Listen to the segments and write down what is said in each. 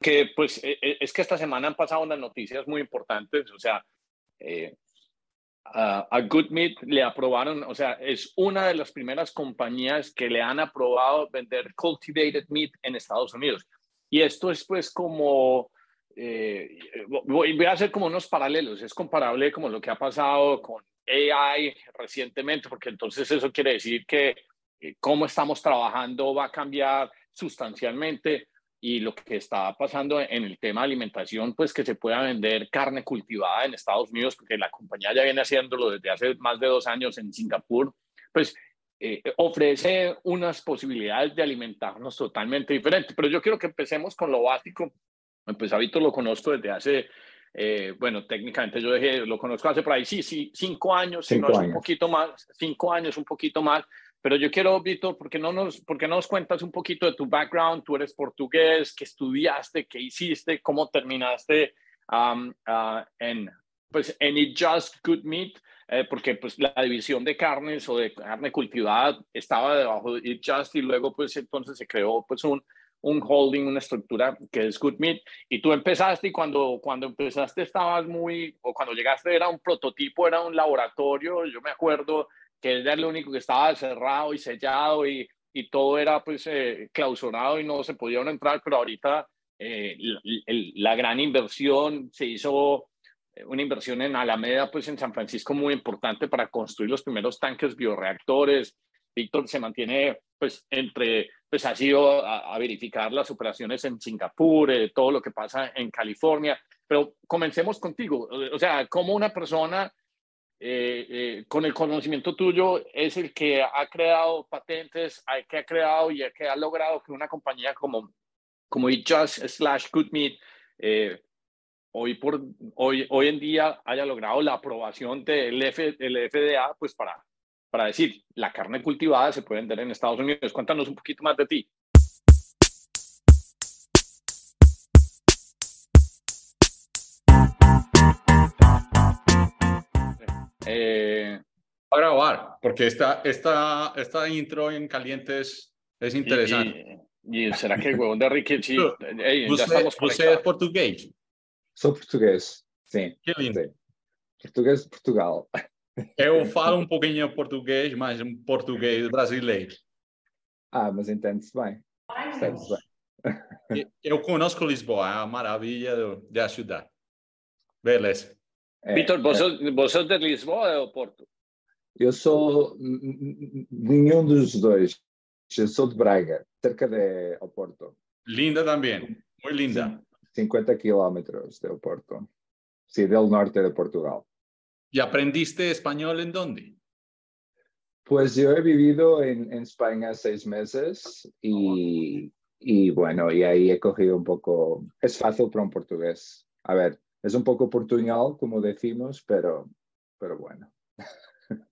que pues e, e, es que esta semana han pasado unas noticias muy importantes, o sea, eh, a, Good Meat le aprobaron, o sea, es una de las primeras compañías que le han aprobado vender cultivated meat en Estados Unidos. Y esto es pues como, eh, voy, a hacer como unos paralelos, es comparable como lo que ha pasado con AI recientemente, porque entonces eso quiere decir que eh, cómo estamos trabajando va a cambiar sustancialmente y lo que está pasando en el tema de alimentación, pues que se pueda vender carne cultivada en Estados Unidos, porque la compañía ya viene haciéndolo desde hace más de dos años en Singapur, pues eh, ofrece unas posibilidades de alimentarnos totalmente diferentes. Pero yo quiero que empecemos con lo básico. Pues Habito lo conozco desde hace, eh, bueno, técnicamente yo dejé, lo conozco hace por ahí, sí, sí, cinco años, cinco si no años. un poquito más, cinco años, un poquito más. Pero yo quiero, Víctor, ¿por qué no nos, por qué no nos cuentas un poquito de tu background? Tú eres portugués, ¿qué estudiaste? ¿Qué hiciste? ¿Cómo terminaste um, uh, en, pues, en It Just Good Meat? Eh, porque pues la división de carnes o de carne cultivada estaba debajo de It Just y luego pues entonces se creó pues un, un holding, una estructura que es Good Meat. Y tú empezaste y cuando, cuando empezaste estabas muy, o cuando llegaste era un prototipo, era un laboratorio, yo me acuerdo que era lo único que estaba cerrado y sellado y, y todo era pues eh, clausurado y no se podía entrar, pero ahorita eh, la gran inversión se hizo eh, una inversión en Alameda, pues en San Francisco muy importante para construir los primeros tanques bioreactores. Víctor se mantiene pues entre, pues ha sido a, a verificar las operaciones en Singapur, todo lo que pasa en California, pero comencemos contigo, o sea, como una persona eh, eh, con el conocimiento tuyo, es el que ha creado patentes, hay que ha creado y que ha logrado que una compañía como, como Just slash Good Meat eh, hoy, por, hoy, hoy en día haya logrado la aprobación del F, FDA, pues para, para decir, la carne cultivada se puede vender en Estados Unidos. Cuéntanos un poquito más de ti. Eh, a grabar, porque esta, esta, esta intro en calientes es interesante. Y, será que el huevón de Ricky sí, hey, ya estamos ¿Você es portugués? Sou português, sim. Que lindo. Sim. Português de Portugal. Eu falo um pouquinho português, mas um português brasileiro. Ah, mas entende-se bem. Entende-se bem. Eu conozco Lisboa, é uma maravilha de cidade. Beleza. Eh, Víctor, ¿vos, eh, ¿vos sos de Lisboa ou Porto? Eu sou nenhum dos dois. Eu sou de Braga, cerca de Oporto. Linda também, muito linda. 50 kilómetros de Oporto. Sí, del norte de Portugal. ¿Y aprendiste español en dónde? Pues yo he vivido en, en España seis meses y, y bueno, y ahí he cogido un poco, es fácil para un portugués. A ver, es un poco portuñol, como decimos, pero, pero bueno.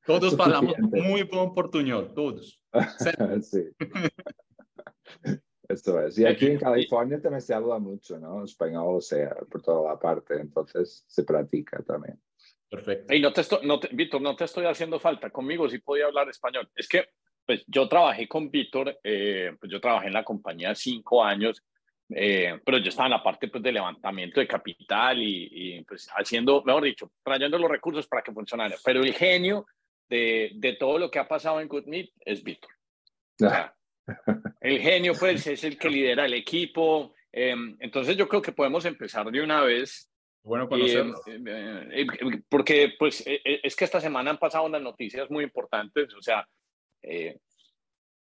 Todos hablamos muy buen portuñol, todos. sí. Esto es. Y aquí en California también se habla mucho, ¿no? Español, o sea, por toda la parte, entonces se practica también. Perfecto. Y no te estoy, no Víctor, no te estoy haciendo falta. Conmigo sí podía hablar español. Es que, pues, yo trabajé con Víctor, eh, pues yo trabajé en la compañía cinco años eh, pero yo estaba en la parte pues, de levantamiento de capital y, pues haciendo, mejor dicho, trayendo los recursos para que funcionara. Pero el genio de, de todo lo que ha pasado en GoodMeet es Víctor. el genio pues es el que lidera el equipo. Em, entonces yo creo que podemos empezar de una vez. Bueno conocerlo. Eh, porque pues e, e, es que esta semana han pasado unas noticias muy importantes. O sea, eh,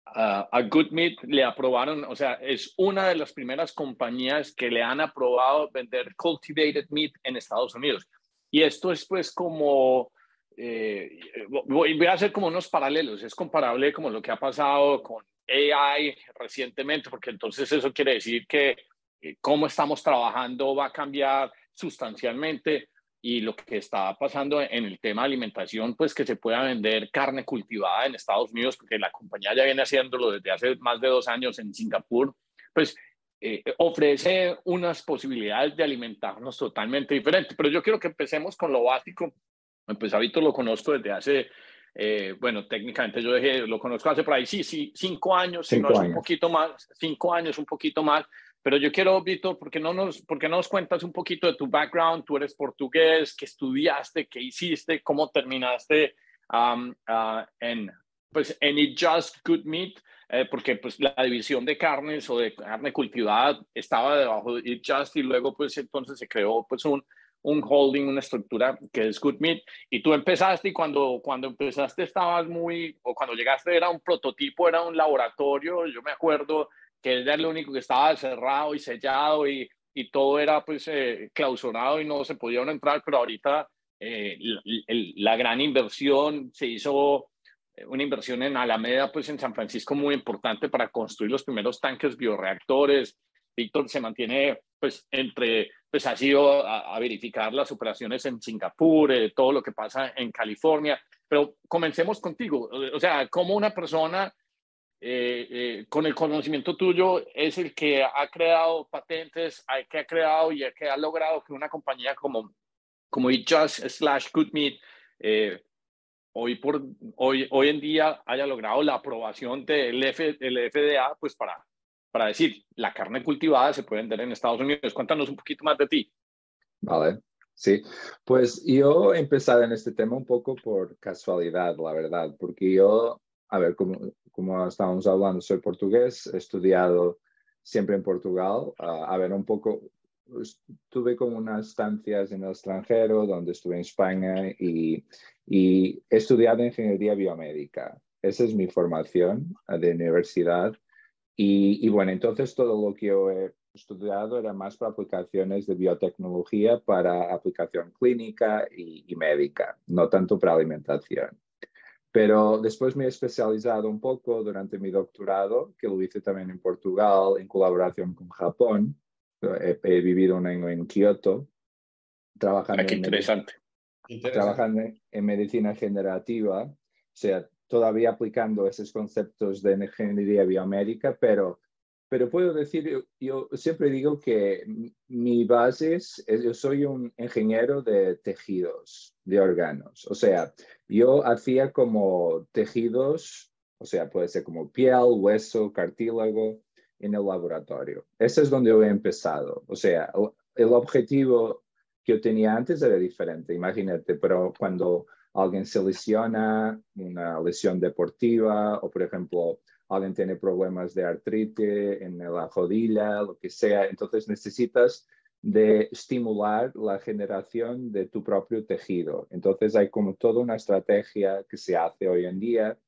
a Good Meat le aprobaron, o sea, es una de las primeras compañías que le han aprobado vender cultivated meat en Estados Unidos. Y esto es pues como, eh, voy a hacer como unos paralelos, es comparable como lo que ha pasado con AI recientemente, porque entonces eso quiere decir que eh, cómo estamos trabajando va a cambiar sustancialmente y lo que está pasando en el tema de alimentación, pues que se pueda vender carne cultivada en Estados Unidos, porque la compañía ya viene haciéndolo desde hace más de dos años en Singapur, pues eh, ofrece unas posibilidades de alimentarnos totalmente diferentes. Pero yo quiero que empecemos con lo básico. Pues Habito lo conozco desde hace, eh, bueno, técnicamente yo dejé, lo conozco hace por ahí, sí, sí, cinco años, cinco si no años. es un poquito más, cinco años, un poquito más, pero yo quiero, Víctor, ¿por qué, no nos, ¿por no nos cuentas un poquito de tu background? Tú eres portugués, ¿qué estudiaste? ¿Qué hiciste? ¿Cómo terminaste um, uh, en, pues, en It Just Good Meat? Eh, porque pues, la división de carnes o de carne cultivada estaba debajo de It Just y luego pues entonces se creó pues un, un holding, una estructura que es Good Meat. Y tú empezaste y cuando, cuando empezaste estabas muy, o cuando llegaste era un prototipo, era un laboratorio, yo me acuerdo que era lo único que estaba cerrado y sellado y, y todo era pues eh, clausurado y no se podían entrar, pero ahorita eh, la, gran inversión se hizo eh, una inversión en Alameda, pues en San Francisco muy importante para construir los primeros tanques bioreactores. Víctor se mantiene pues entre pues ha sido a, verificar las operaciones en Singapur, eh, todo lo que pasa en California. Pero comencemos contigo. O sea, como una persona eh, eh, con el conocimiento tuyo es el que ha creado patentes, hay que ha creado y que ha logrado que una compañía como, como Just slash Good Meat hoy, por, hoy, hoy en día haya logrado la aprobación del F, el FDA pues para para decir, la carne cultivada se puede vender en Estados Unidos. Cuéntanos un poquito más de ti. Vale, sí. Pues yo he empezado en este tema un poco por casualidad, la verdad, porque yo, a ver, como, como estábamos hablando, soy portugués, he estudiado siempre en Portugal. a ver, un poco, tuve como unas estancias en el extranjero, donde estuve en España y, y he estudiado ingeniería biomédica. Esa es mi formación de universidad y, bueno, entonces todo lo que yo he estudiado era más para aplicaciones de biotecnología, para aplicación clínica y, médica, no tanto para alimentación. Pero después me he especializado un poco durante mi doctorado, que lo hice también en Portugal, en colaboración con Japón. He, vivido un año en Kioto, trabajando, ah, interesante. En, trabajando en medicina generativa. O sea, todavía aplicando esos conceptos de ingeniería biomédica, pero, pero puedo decir, yo, siempre digo que mi base es, yo soy un ingeniero de tejidos, de órganos. O sea, yo hacía como tejidos, o sea, puede ser como piel, hueso, cartílago en el laboratorio. Ese es donde yo he empezado. O sea, el objetivo que yo tenía antes era diferente, imagínate, pero cuando alguien se lesiona, una lesión deportiva, o por ejemplo, alguien tiene problemas de artritis en la rodilla, lo que sea, entonces necesitas de estimular la generación de tu propio tejido. Entonces hay como toda una estrategia que se hace hoy en día,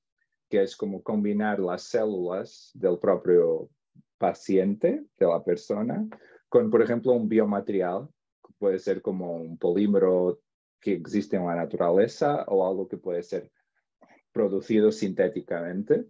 que es como combinar las células del propio paciente, de la persona, con, por ejemplo, un biomaterial, que puede ser como un polímero que existe en la naturaleza o algo que puede ser producido sintéticamente,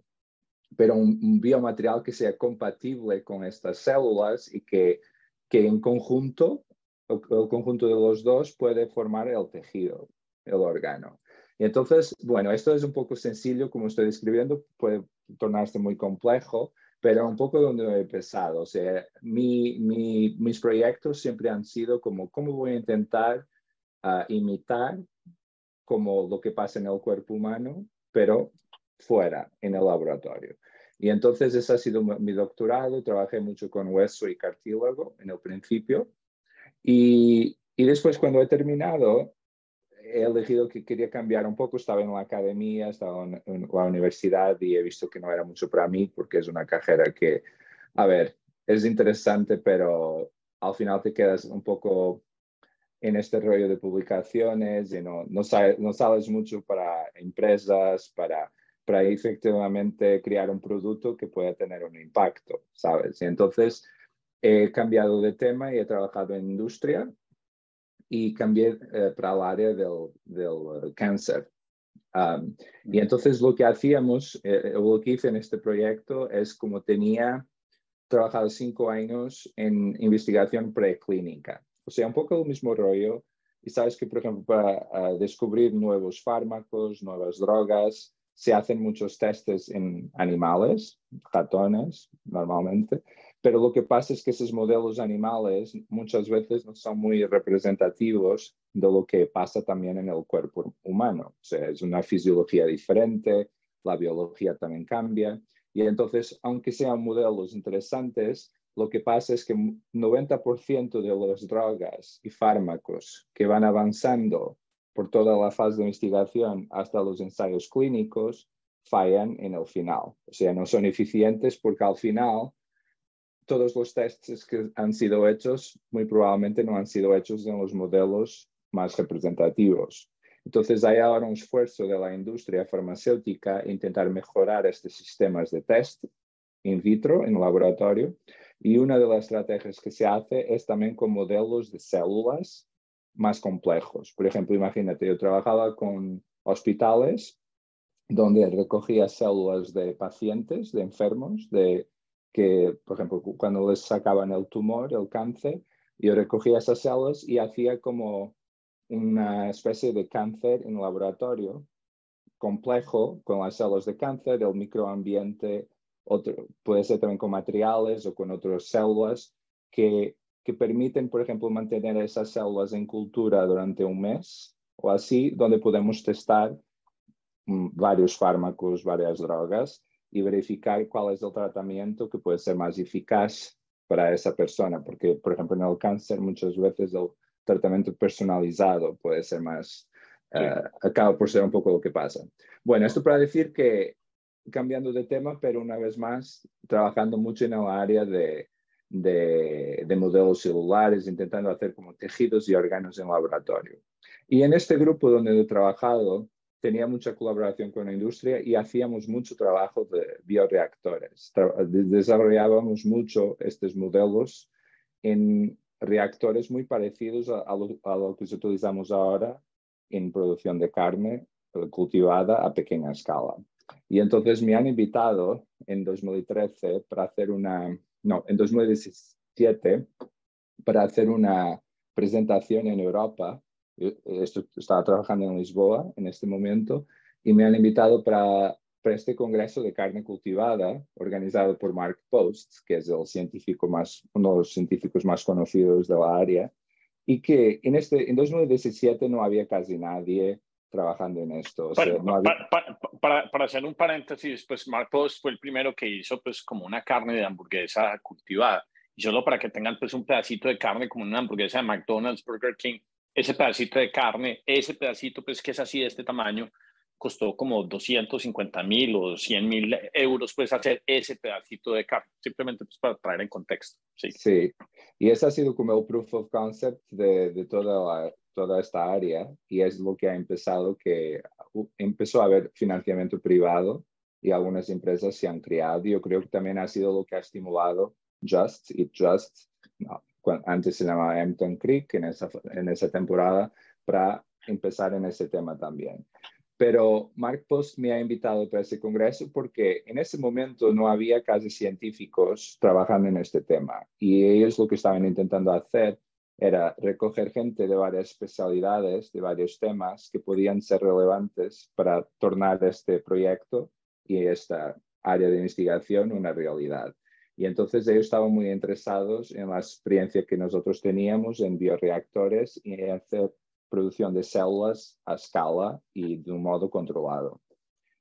pero un, biomaterial que sea compatible con estas células y que, que en conjunto, el, conjunto de los dos puede formar el tejido, el órgano. Y entonces, bueno, esto es un poco sencillo, como estoy describiendo, puede tornarse muy complejo, pero un poco donde he empezado. O sea, mi, mi, mis proyectos siempre han sido como, ¿cómo voy a intentar a imitar como lo que pasa en el cuerpo humano, pero fuera, en el laboratorio. Y entonces ese ha sido mi doctorado, trabajé mucho con hueso y cartílago en el principio. Y, y después cuando he terminado, he elegido que quería cambiar un poco, estaba en la academia, estaba en, en, la universidad y he visto que no era mucho para mí porque es una carrera que, a ver, es interesante, pero al final te quedas un poco en este rollo de publicaciones y no, no, no sales mucho para empresas, para, para efectivamente crear un producto que pueda tener un impacto, ¿sabes? Y entonces he cambiado de tema y he trabajado en industria y cambié eh, para el área del, del cáncer. Um, y entonces lo que hacíamos, eh, lo que hice en este proyecto es como tenía trabajado cinco años en investigación preclínica. O sea, un poco el mismo rollo. Y sabes que, por ejemplo, para uh, descubrir nuevos fármacos, nuevas drogas, se hacen muchos testes en animales, ratones normalmente, pero lo que pasa es que esos modelos animales muchas veces no son muy representativos de lo que pasa también en el cuerpo humano. O sea, es una fisiología diferente, la biología también cambia. Y entonces, aunque sean modelos interesantes, lo que pasa es que 90% de las drogas y fármacos que van avanzando por toda la fase de investigación hasta los ensayos clínicos fallan en el final. O sea, no son eficientes porque al final todos los tests que han sido hechos muy probablemente no han sido hechos en los modelos más representativos. Entonces hay ahora un esfuerzo de la industria farmacéutica intentar mejorar estos sistemas de test in vitro, en laboratorio, y una de las estrategias que se hace es también con modelos de células más complejos. Por ejemplo, imagínate, yo trabajaba con hospitales donde recogía células de pacientes, de enfermos, de que, por ejemplo, cuando les sacaban el tumor, el cáncer, yo recogía esas células y hacía como una especie de cáncer en laboratorio complejo con las células de cáncer, el microambiente, otro, puede ser también con materiales o con otras células que, que permiten, por ejemplo, mantener esas células en cultura durante un mes o así, donde podemos testar mm, varios fármacos, varias drogas y verificar cuál es el tratamiento que puede ser más eficaz para esa persona, porque, por ejemplo, en el cáncer muchas veces el tratamiento personalizado puede ser más, eh, acaba por ser un poco lo que pasa. Bueno, esto para decir que, cambiando de tema, pero una vez más, trabajando mucho en el área de, de, de, modelos celulares, intentando hacer como tejidos y órganos en laboratorio. Y en este grupo donde he trabajado, tenía mucha colaboración con la industria y hacíamos mucho trabajo de bioreactores. desarrollábamos mucho estos modelos en reactores muy parecidos a, lo, que utilizamos ahora en producción de carne eh, cultivada a pequeña escala. Y entonces me han invitado en 2013 para hacer una, no, en 2017 para hacer una presentación en Europa. estaba trabajando en Lisboa en este momento y me han invitado para para este congreso de carne cultivada organizado por Mark Post, que es el científico más, uno de los científicos más conocidos de la área, y que en, este, en 2017 no había casi nadie trabajando en esto. para, para, hacer un paréntesis, pues Mark Post fue el primero que hizo pues como una carne de hamburguesa cultivada. Y solo para que tengan pues un pedacito de carne como una hamburguesa de McDonald's, Burger King, ese pedacito de carne, ese pedacito pues que es así de este tamaño, costó como 250 mil o 100 mil euros, pues hacer ese pedacito de carne, simplemente pues, para traer en contexto. Sí. sí, y ese ha sido como el proof of concept de, de toda, toda esta área y es lo que ha empezado, que empezó a haber financiamiento privado y algunas empresas se han creado. Yo creo que también ha sido lo que ha estimulado Just, y Just, antes se llamaba Hampton Creek en esa, en esa temporada, para empezar en ese tema también. Pero Mark Post me ha invitado para ese congreso porque en ese momento no había casi científicos trabajando en este tema y ellos lo que estaban intentando hacer era recoger gente de varias especialidades, de varios temas que podían ser relevantes para tornar este proyecto y esta área de investigación una realidad. Y entonces ellos estaban muy interesados en la experiencia que nosotros teníamos en bioreactores y hacer producción de células a escala y de un modo controlado.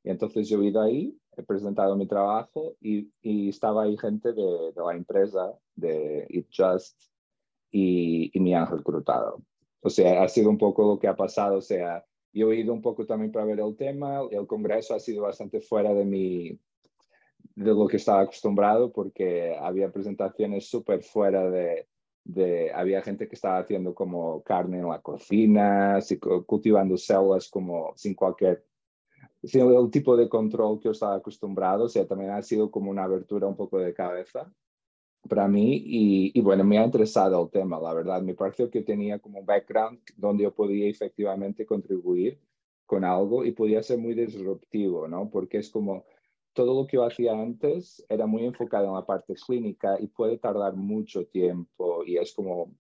Entonces yo he ido ahí, he presentado mi trabajo y, y estaba ahí gente de, de, la empresa, de It Just, y, y, me han reclutado. O sea, ha sido un poco lo que ha pasado. O sea, yo he ido un poco también para ver el tema. El congreso ha sido bastante fuera de mi de lo que estaba acostumbrado porque había presentaciones súper fuera de, había gente que estaba haciendo como carne en la cocina, cultivando células como sin cualquier, sin el tipo de control que yo estaba acostumbrado, o también ha sido como una abertura un poco de cabeza para mí y, bueno, me ha interesado el tema, la verdad, me pareció que tenía como un background donde yo podía efectivamente contribuir con algo y podía ser muy disruptivo, ¿no? Porque es como todo lo que yo hacía antes era muy enfocado en la parte clínica y puede tardar mucho tiempo y es como,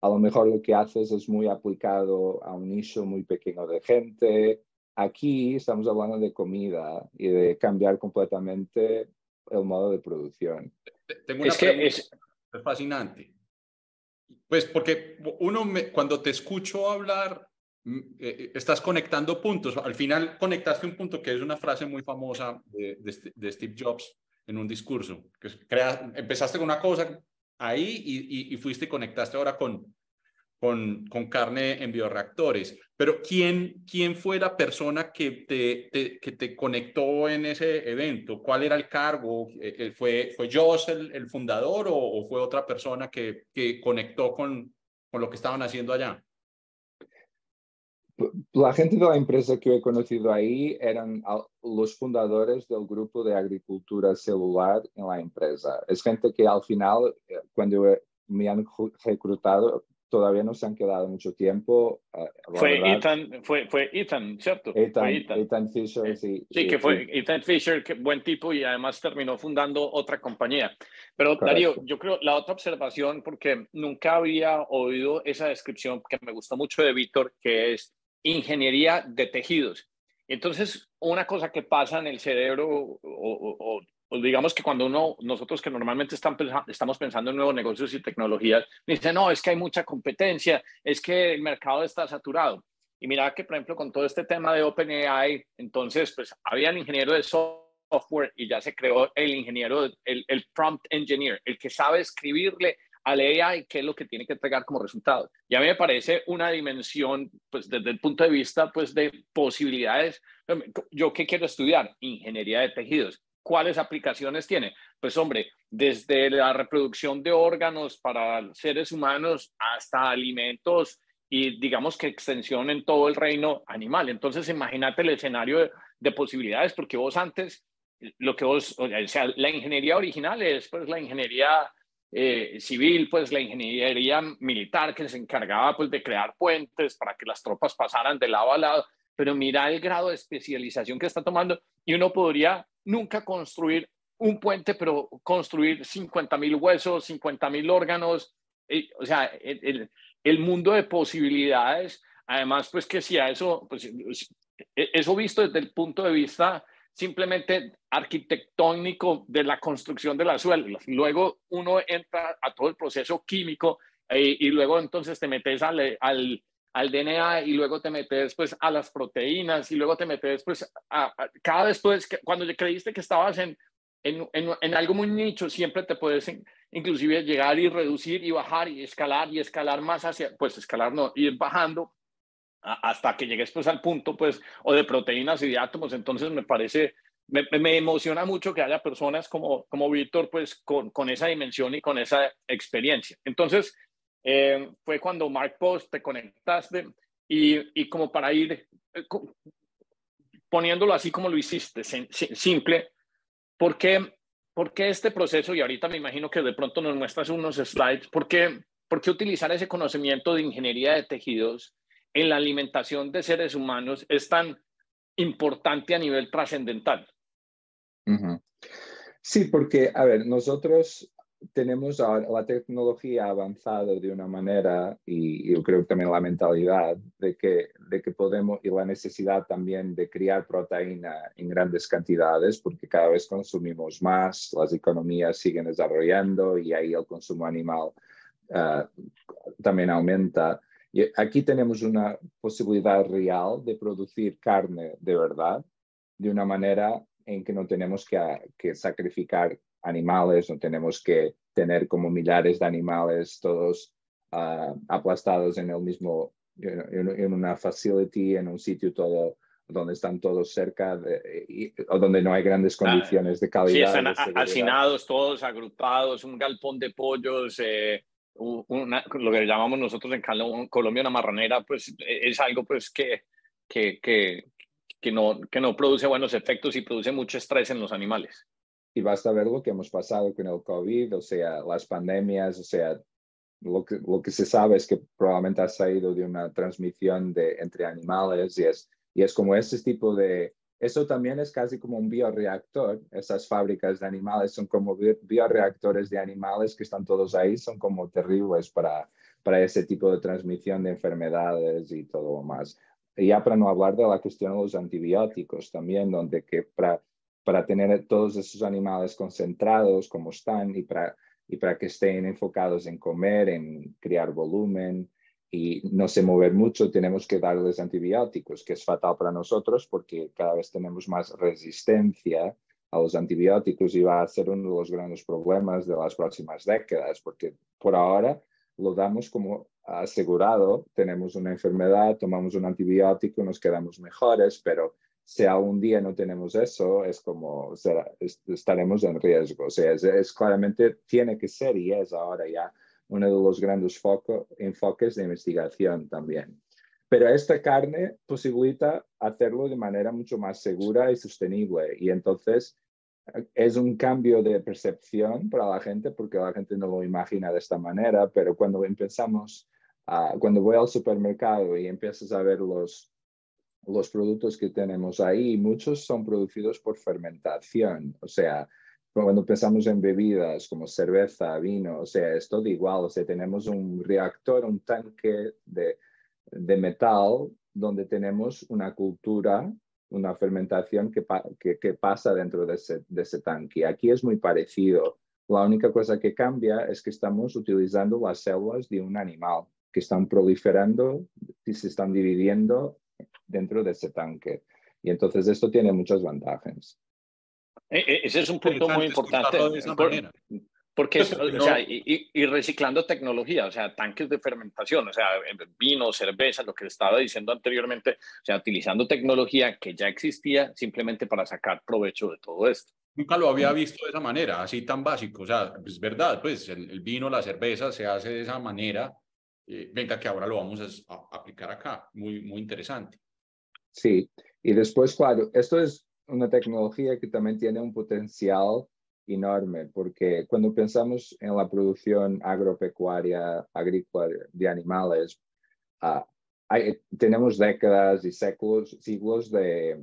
a lo mejor lo que haces es muy aplicado a un nicho muy pequeño de gente. Aquí estamos hablando de comida y de cambiar completamente el modo de producción. Tengo una es que es... es fascinante. Pues porque uno, cuando te escucho hablar, estás conectando puntos. Al final conectaste un punto que es una frase muy famosa de, Steve Jobs, en un discurso. Que empezaste con una cosa ahí y, fuiste y conectaste ahora con, con, carne en bioreactores. Pero ¿quién, quién fue la persona que te, que te conectó en ese evento? ¿Cuál era el cargo? Eh, eh, ¿Fue, fue el fundador o, o, fue otra persona que, que conectó con, con lo que estaban haciendo allá? La gente de la empresa que he conocido ahí eran los fundadores del grupo de agricultura celular en la empresa. Es gente que al final, eh, cuando me han reclutado, todavía no se han quedado mucho tiempo. Eh, fue Ethan, fue, fue Ethan, ¿cierto? Ethan, Fisher, sí. Sí, que fue Ethan Fisher, que buen tipo y además terminó fundando otra compañía. Pero Darío, yo creo la otra observación, porque nunca había oído esa descripción que me gustó mucho de Víctor, que es ingeniería de tejidos. Entonces, una cosa que pasa en el cerebro, o, digamos que cuando uno, nosotros que normalmente estamos pensando en nuevos negocios y tecnologías, dice, no, es que hay mucha competencia, es que el mercado está saturado. Y mira que, por ejemplo, con todo este tema de OpenAI, entonces, pues había el ingeniero de software y ya se creó el ingeniero, el, el prompt engineer, el que sabe escribirle al AI qué es lo que tiene que entregar como resultado. Y a mí me parece una dimensión, pues desde el punto de vista, pues de posibilidades. ¿Yo qué quiero estudiar? Ingeniería de tejidos. ¿Cuáles aplicaciones tiene? Pues hombre, desde la reproducción de órganos para seres humanos hasta alimentos y digamos que extensión en todo el reino animal. Entonces imagínate el escenario de, de posibilidades, porque vos antes, lo que vos, o sea, la ingeniería original es pues la ingeniería eh, civil, pues la ingeniería militar que se encargaba pues de crear puentes para que las tropas pasaran de lado a lado, pero mira el grado de especialización que está tomando y uno podría nunca construir un puente, pero construir 50 mil huesos, 50 mil órganos, eh, o sea, el, mundo de posibilidades, además pues que si a eso, pues eso visto desde el punto de vista simplemente arquitectónico de la construcción de las suelas. Luego uno entra a todo el proceso químico eh, y luego entonces te metes al, al, al, DNA y luego te metes pues a las proteínas y luego te metes pues a, cada vez pues cuando creíste que estabas en, en, en, algo muy nicho, siempre te puedes inclusive llegar y reducir y bajar y escalar y escalar más hacia, pues escalar no, ir bajando hasta que llegues pues al punto pues o de proteínas y de átomos, entonces me parece, me, me emociona mucho que haya personas como, como Víctor pues con, con, esa dimensión y con esa experiencia. Entonces eh, fue cuando Mark Post te conectaste y, y como para ir eh, poniéndolo así como lo hiciste, simple, ¿por qué, ¿por qué este proceso? Y ahorita me imagino que de pronto nos muestras unos slides, ¿por qué, ¿por qué utilizar ese conocimiento de ingeniería de tejidos? En la alimentación de seres humanos es tan importante a nivel trascendental? Sí, porque, a ver, nosotros tenemos la tecnología avanzado de una manera y, yo creo también la mentalidad de que, de que podemos y la necesidad también de criar proteína en grandes cantidades porque cada vez consumimos más, las economías siguen desarrollando y ahí el consumo animal ah, también aumenta. Y aquí tenemos una posibilidad real de producir carne de verdad de una manera en que no tenemos que, sacrificar animales, no tenemos que tener como millares de animales todos ah, aplastados en el mismo, en, una facility, en un sitio todo donde están todos cerca de, o donde no hay grandes ah, condiciones de calidad. Sí, están hacinados todos agrupados, un galpón de pollos, eh, lo que llamamos nosotros en Colombia una marranera, pues e, es algo pues que, que, que, que, no, que no produce buenos efectos y produce mucho estrés en los animales. Y basta ver lo que hemos pasado con el COVID, o sea, las pandemias, o sea, lo que, lo que se sabe es que probablemente ha salido de una transmisión de, entre animales y es, y es como ese tipo de, eso también es casi como un bioreactor. Esas fábricas de animales son como bioreactores de animales que están todos ahí, son como terribles para, para ese tipo de transmisión de enfermedades y todo lo más. Y ya para no hablar de la cuestión de los antibióticos también, donde que para, para tener todos esos animales concentrados como están y para, y para que estén enfocados en comer, en crear volumen, y no se mover mucho, tenemos que darles antibióticos, que es fatal para nosotros porque cada vez tenemos más resistencia a los antibióticos y va a ser uno de los grandes problemas de las próximas décadas, porque por ahora lo damos como asegurado, tenemos una enfermedad, tomamos un antibiótico, nos quedamos mejores, pero si algún día no tenemos eso, es como estaremos en riesgo. O sea, es, claramente, tiene que ser y es ahora ya uno de los grandes enfoques de investigación también. Pero esta carne posibilita hacerlo de manera mucho más segura y sostenible. Y entonces es un cambio de percepción para la gente porque la gente no lo imagina de esta manera, pero cuando empezamos, cuando voy al supermercado y empiezas a ver los, los productos que tenemos ahí, muchos son producidos por fermentación, o sea, cuando pensamos en bebidas como cerveza, vino, o sea, es todo igual, o sea, tenemos un reactor, un tanque de, de metal donde tenemos una cultura, una fermentación que, que, que pasa dentro de ese, de ese tanque. Aquí es muy parecido. La única cosa que cambia es que estamos utilizando las células de un animal que están proliferando y se están dividiendo dentro de ese tanque. Y entonces esto tiene muchas ventajas. E, e, ese es un punto muy importante. porque, o sea, y, reciclando tecnología, o sea, tanques de fermentación, o sea, vino, cerveza, lo que estaba diciendo anteriormente, o sea, utilizando tecnología que ya existía simplemente para sacar provecho de todo esto. Nunca lo había visto de esa manera, así tan básico. O sea, es verdad, pues el, vino, la cerveza se hace de esa manera. Eh, venga, que ahora lo vamos a, a aplicar acá. Muy, muy interesante. Sí, y después, claro, esto es una tecnología que también tiene un potencial enorme, porque cuando pensamos en la producción agropecuaria, agrícola de animales, ah, tenemos décadas y séculos, siglos de,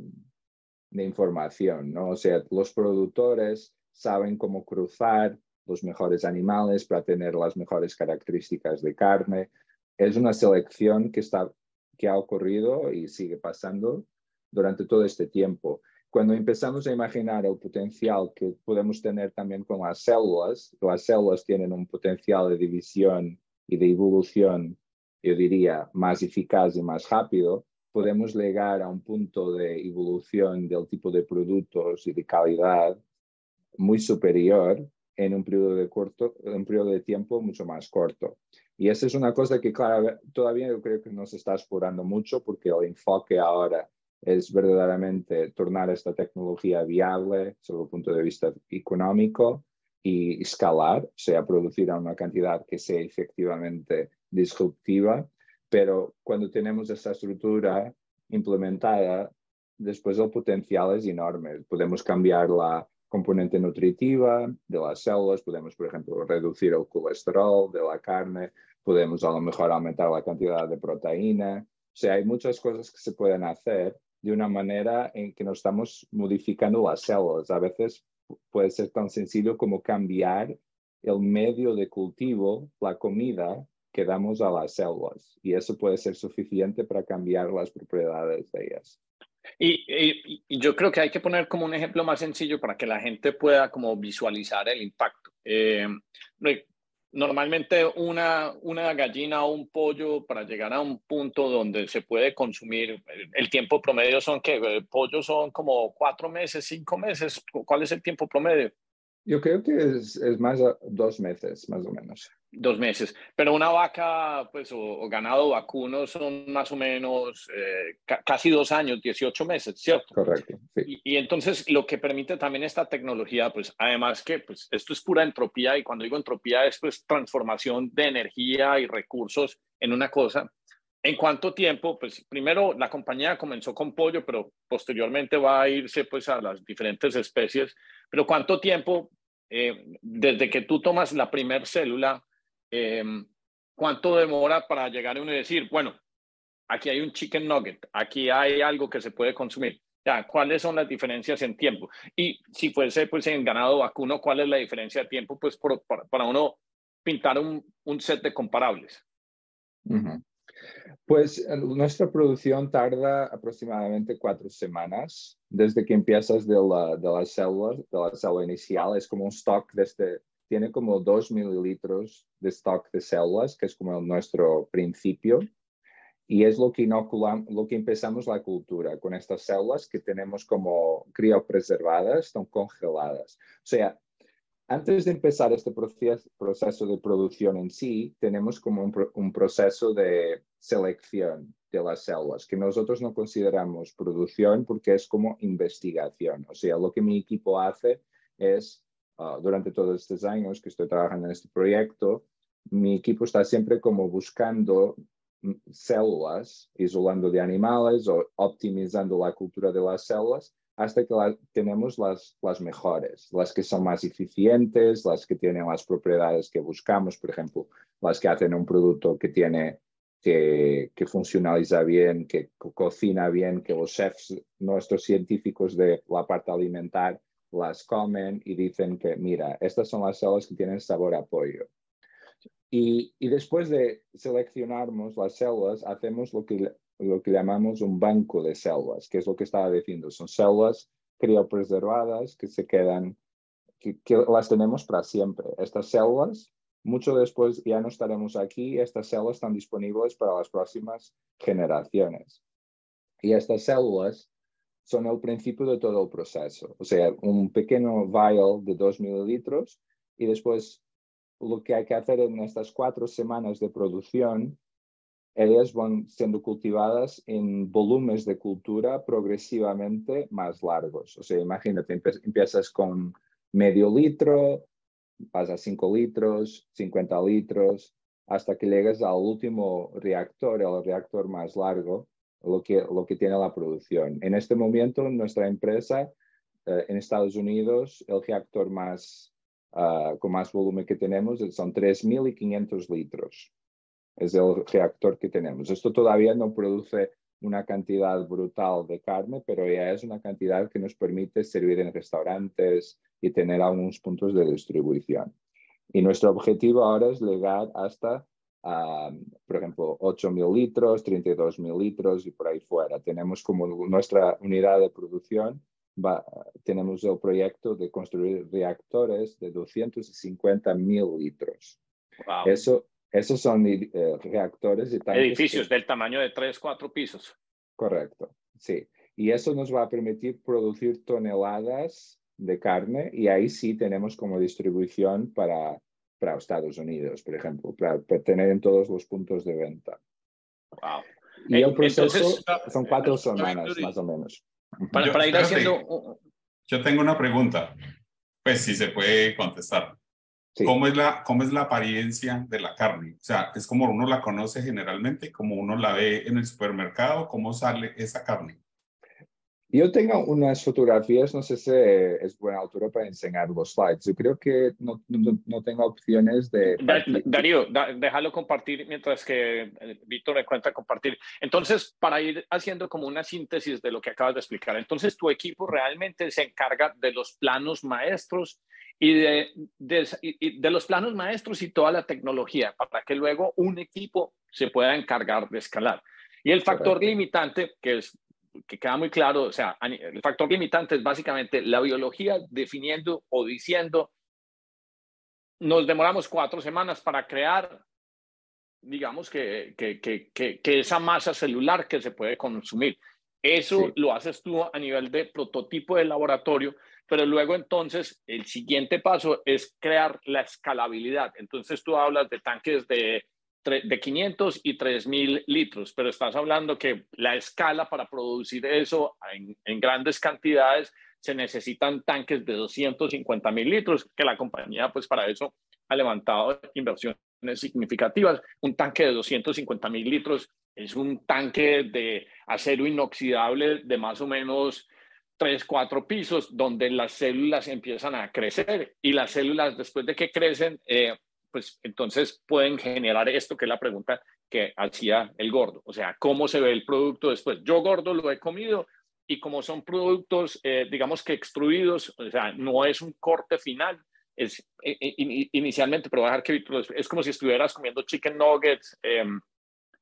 de información, ¿no? O sea, los productores saben cómo cruzar los mejores animales para tener las mejores características de carne. Es una selección que está que ha ocurrido y sigue pasando durante todo este tiempo. Cuando empezamos a imaginar el potencial que podemos tener también con las células, las células tienen un potencial de división y de evolución, yo diría, más eficaz y más rápido, podemos llegar a un punto de evolución del tipo de productos y de calidad muy superior en un periodo de, corto, un periodo de tiempo mucho más corto. Y esa es una cosa que claro, todavía yo creo que nos está explorando mucho porque el enfoque ahora es verdaderamente tornar esta tecnología viable desde el punto de vista económico y escalar, o sea, producir a una cantidad que sea efectivamente disruptiva, pero cuando tenemos esta estructura implementada, después el potencial es enorme. Podemos cambiar la componente nutritiva de las células, podemos, por ejemplo, reducir el colesterol de la carne, podemos a lo mejor aumentar la cantidad de proteína. O sea, hay muchas cosas que se pueden hacer de una manera en que no estamos modificando las células. A veces puede ser tan sencillo como cambiar el medio de cultivo, la comida que damos a las células. Y eso puede ser suficiente para cambiar las propiedades de ellas. Y, yo creo que hay que poner como un ejemplo más sencillo para que la gente pueda como visualizar el impacto. Eh, normalmente una, una gallina o un pollo para llegar a un punto donde se puede consumir, el tiempo promedio son que eh, pollos son como cuatro meses, cinco meses. ¿Cuál es el tiempo promedio? Yo creo que es, más dos meses, más o menos. Dos meses. Pero una vaca, pues, o, ganado vacuno son más o menos eh, casi dos años, 18 meses, ¿cierto? Correcto. Sí. Y, entonces lo que permite también esta tecnología, pues, además que, pues, esto es pura entropía y cuando digo entropía es, pues, transformación de energía y recursos en una cosa. ¿En cuánto tiempo? Pues primero la compañía comenzó con pollo, pero posteriormente va a irse pues a las diferentes especies. Pero ¿cuánto tiempo eh, desde que tú tomas la primer célula, em, cuánto demora para llegar a uno y decir, bueno, aquí hay un chicken nugget, aquí hay algo que se puede consumir? Ya, ¿cuáles son las diferencias en tiempo? Y si fuese pues en ganado vacuno, ¿cuál es la diferencia de tiempo? Pues para, uno pintar un, un, set de comparables. Pues eh, nuestra producción tarda aproximadamente cuatro semanas desde que empiezas de la, de la célula, de la célula inicial. Es como un stock desde, tiene como dos mililitros de stock de células, que es como nuestro principio. y es lo que inoculamos, lo que empezamos la cultura con estas células que tenemos como criopreservadas, están congeladas. O sea, antes de empezar este proceso, de producción en sí, tenemos como un, proceso de selección de las células, que nosotros no consideramos producción porque es como investigación. O sea, lo que mi equipo hace es, ah, durante todos estos años que estoy trabajando en este proyecto, mi equipo está siempre como buscando células, isolando de animales o optimizando la cultura de las células hasta que tenemos las, las mejores, las que son más eficientes, las que tienen las propiedades que buscamos, por ejemplo, las que hacen un producto que tiene que, que funcionaliza bien, que cocina bien, que los chefs, nuestros científicos de la parte alimentar, las comen y dicen que, mira, estas son las células que tienen sabor a pollo. Y, y, después de seleccionarnos las células, hacemos lo que, lo que llamamos un banco de células, que es lo que estaba diciendo. Son células criopreservadas que se quedan, que, que las tenemos para siempre. Estas células, mucho después ya no estaremos aquí, estas células están disponibles para las próximas generaciones. Y estas células son el principio de todo el proceso. O sea, un pequeño vial de 2 mililitros y después lo que hay que hacer en estas cuatro semanas de producción, ellas van siendo cultivadas en volúmenes de cultura progresivamente más largos. O sea, imagínate, empiezas con medio litro, vas a 5 litros, 50 litros, hasta que llegas al último reactor, el reactor más largo, lo que, lo que tiene la producción. En este momento, nuestra empresa eh, en Estados Unidos, el reactor más Ah, con más volumen que tenemos, son 3.500 litros. Es el reactor que tenemos. Esto todavía no produce una cantidad brutal de carne, pero ya es una cantidad que nos permite servir en restaurantes y tener algunos puntos de distribución. Y nuestro objetivo ahora es llegar hasta, ah, por ejemplo, 8.000 litros, 32.000 litros y por ahí fuera. Tenemos como nuestra unidad de producción tenemos el proyecto de construir reactores de 250 mil litros. Eso, esos son eh, reactores y Edificios del tamaño de 3, 4 pisos. Correcto, sí. Y eso nos va a permitir producir toneladas de carne y ahí sí tenemos como distribución para, para Estados Unidos, por ejemplo, para, tener en todos los puntos de venta. Wow. Y el proceso son cuatro semanas más o menos. Para, yo, ir haciendo... Yo tengo una pregunta, pues si se puede contestar. ¿Cómo, es la, ¿Cómo es la apariencia de la carne? O sea, ¿es como uno la conoce generalmente, como uno la ve en el supermercado? ¿Cómo sale esa carne? Yo tengo unas fotografías, no sé si es buena altura para enseñar los slides. Yo creo que no, no, tengo opciones de... Darío, déjalo compartir mientras que eh, Víctor me cuenta compartir. Entonces, para ir haciendo como una síntesis de lo que acabas de explicar, entonces tu equipo realmente se encarga de los planos maestros y de, de los planos maestros y toda la tecnología para que luego un equipo se pueda encargar de escalar. Y el factor limitante, que es que queda muy claro, o sea, el factor limitante es básicamente la biología definiendo o diciendo, nos demoramos cuatro semanas para crear, digamos, que, que, que, que esa masa celular que se puede consumir. Eso lo haces tú a nivel de prototipo de laboratorio, pero luego entonces el siguiente paso es crear la escalabilidad. Entonces tú hablas de tanques de de 500 y 3000 litros, pero estás hablando que la escala para producir eso en, grandes cantidades se necesitan tanques de 250 mil litros, que la compañía pues para eso ha levantado inversiones significativas. Un tanque de 250 mil litros es un tanque de acero inoxidable de más o menos 3, 4 pisos, donde las células empiezan a crecer y las células después de que crecen eh, pues entonces pueden generar esto que es la pregunta que hacía el gordo. O sea, ¿cómo se ve el producto después? Yo gordo lo he comido y como son productos, eh, digamos que extruidos, o sea, no es un corte final, es inicialmente, pero voy a dejar que Víctor, es como si estuvieras comiendo chicken nuggets, em,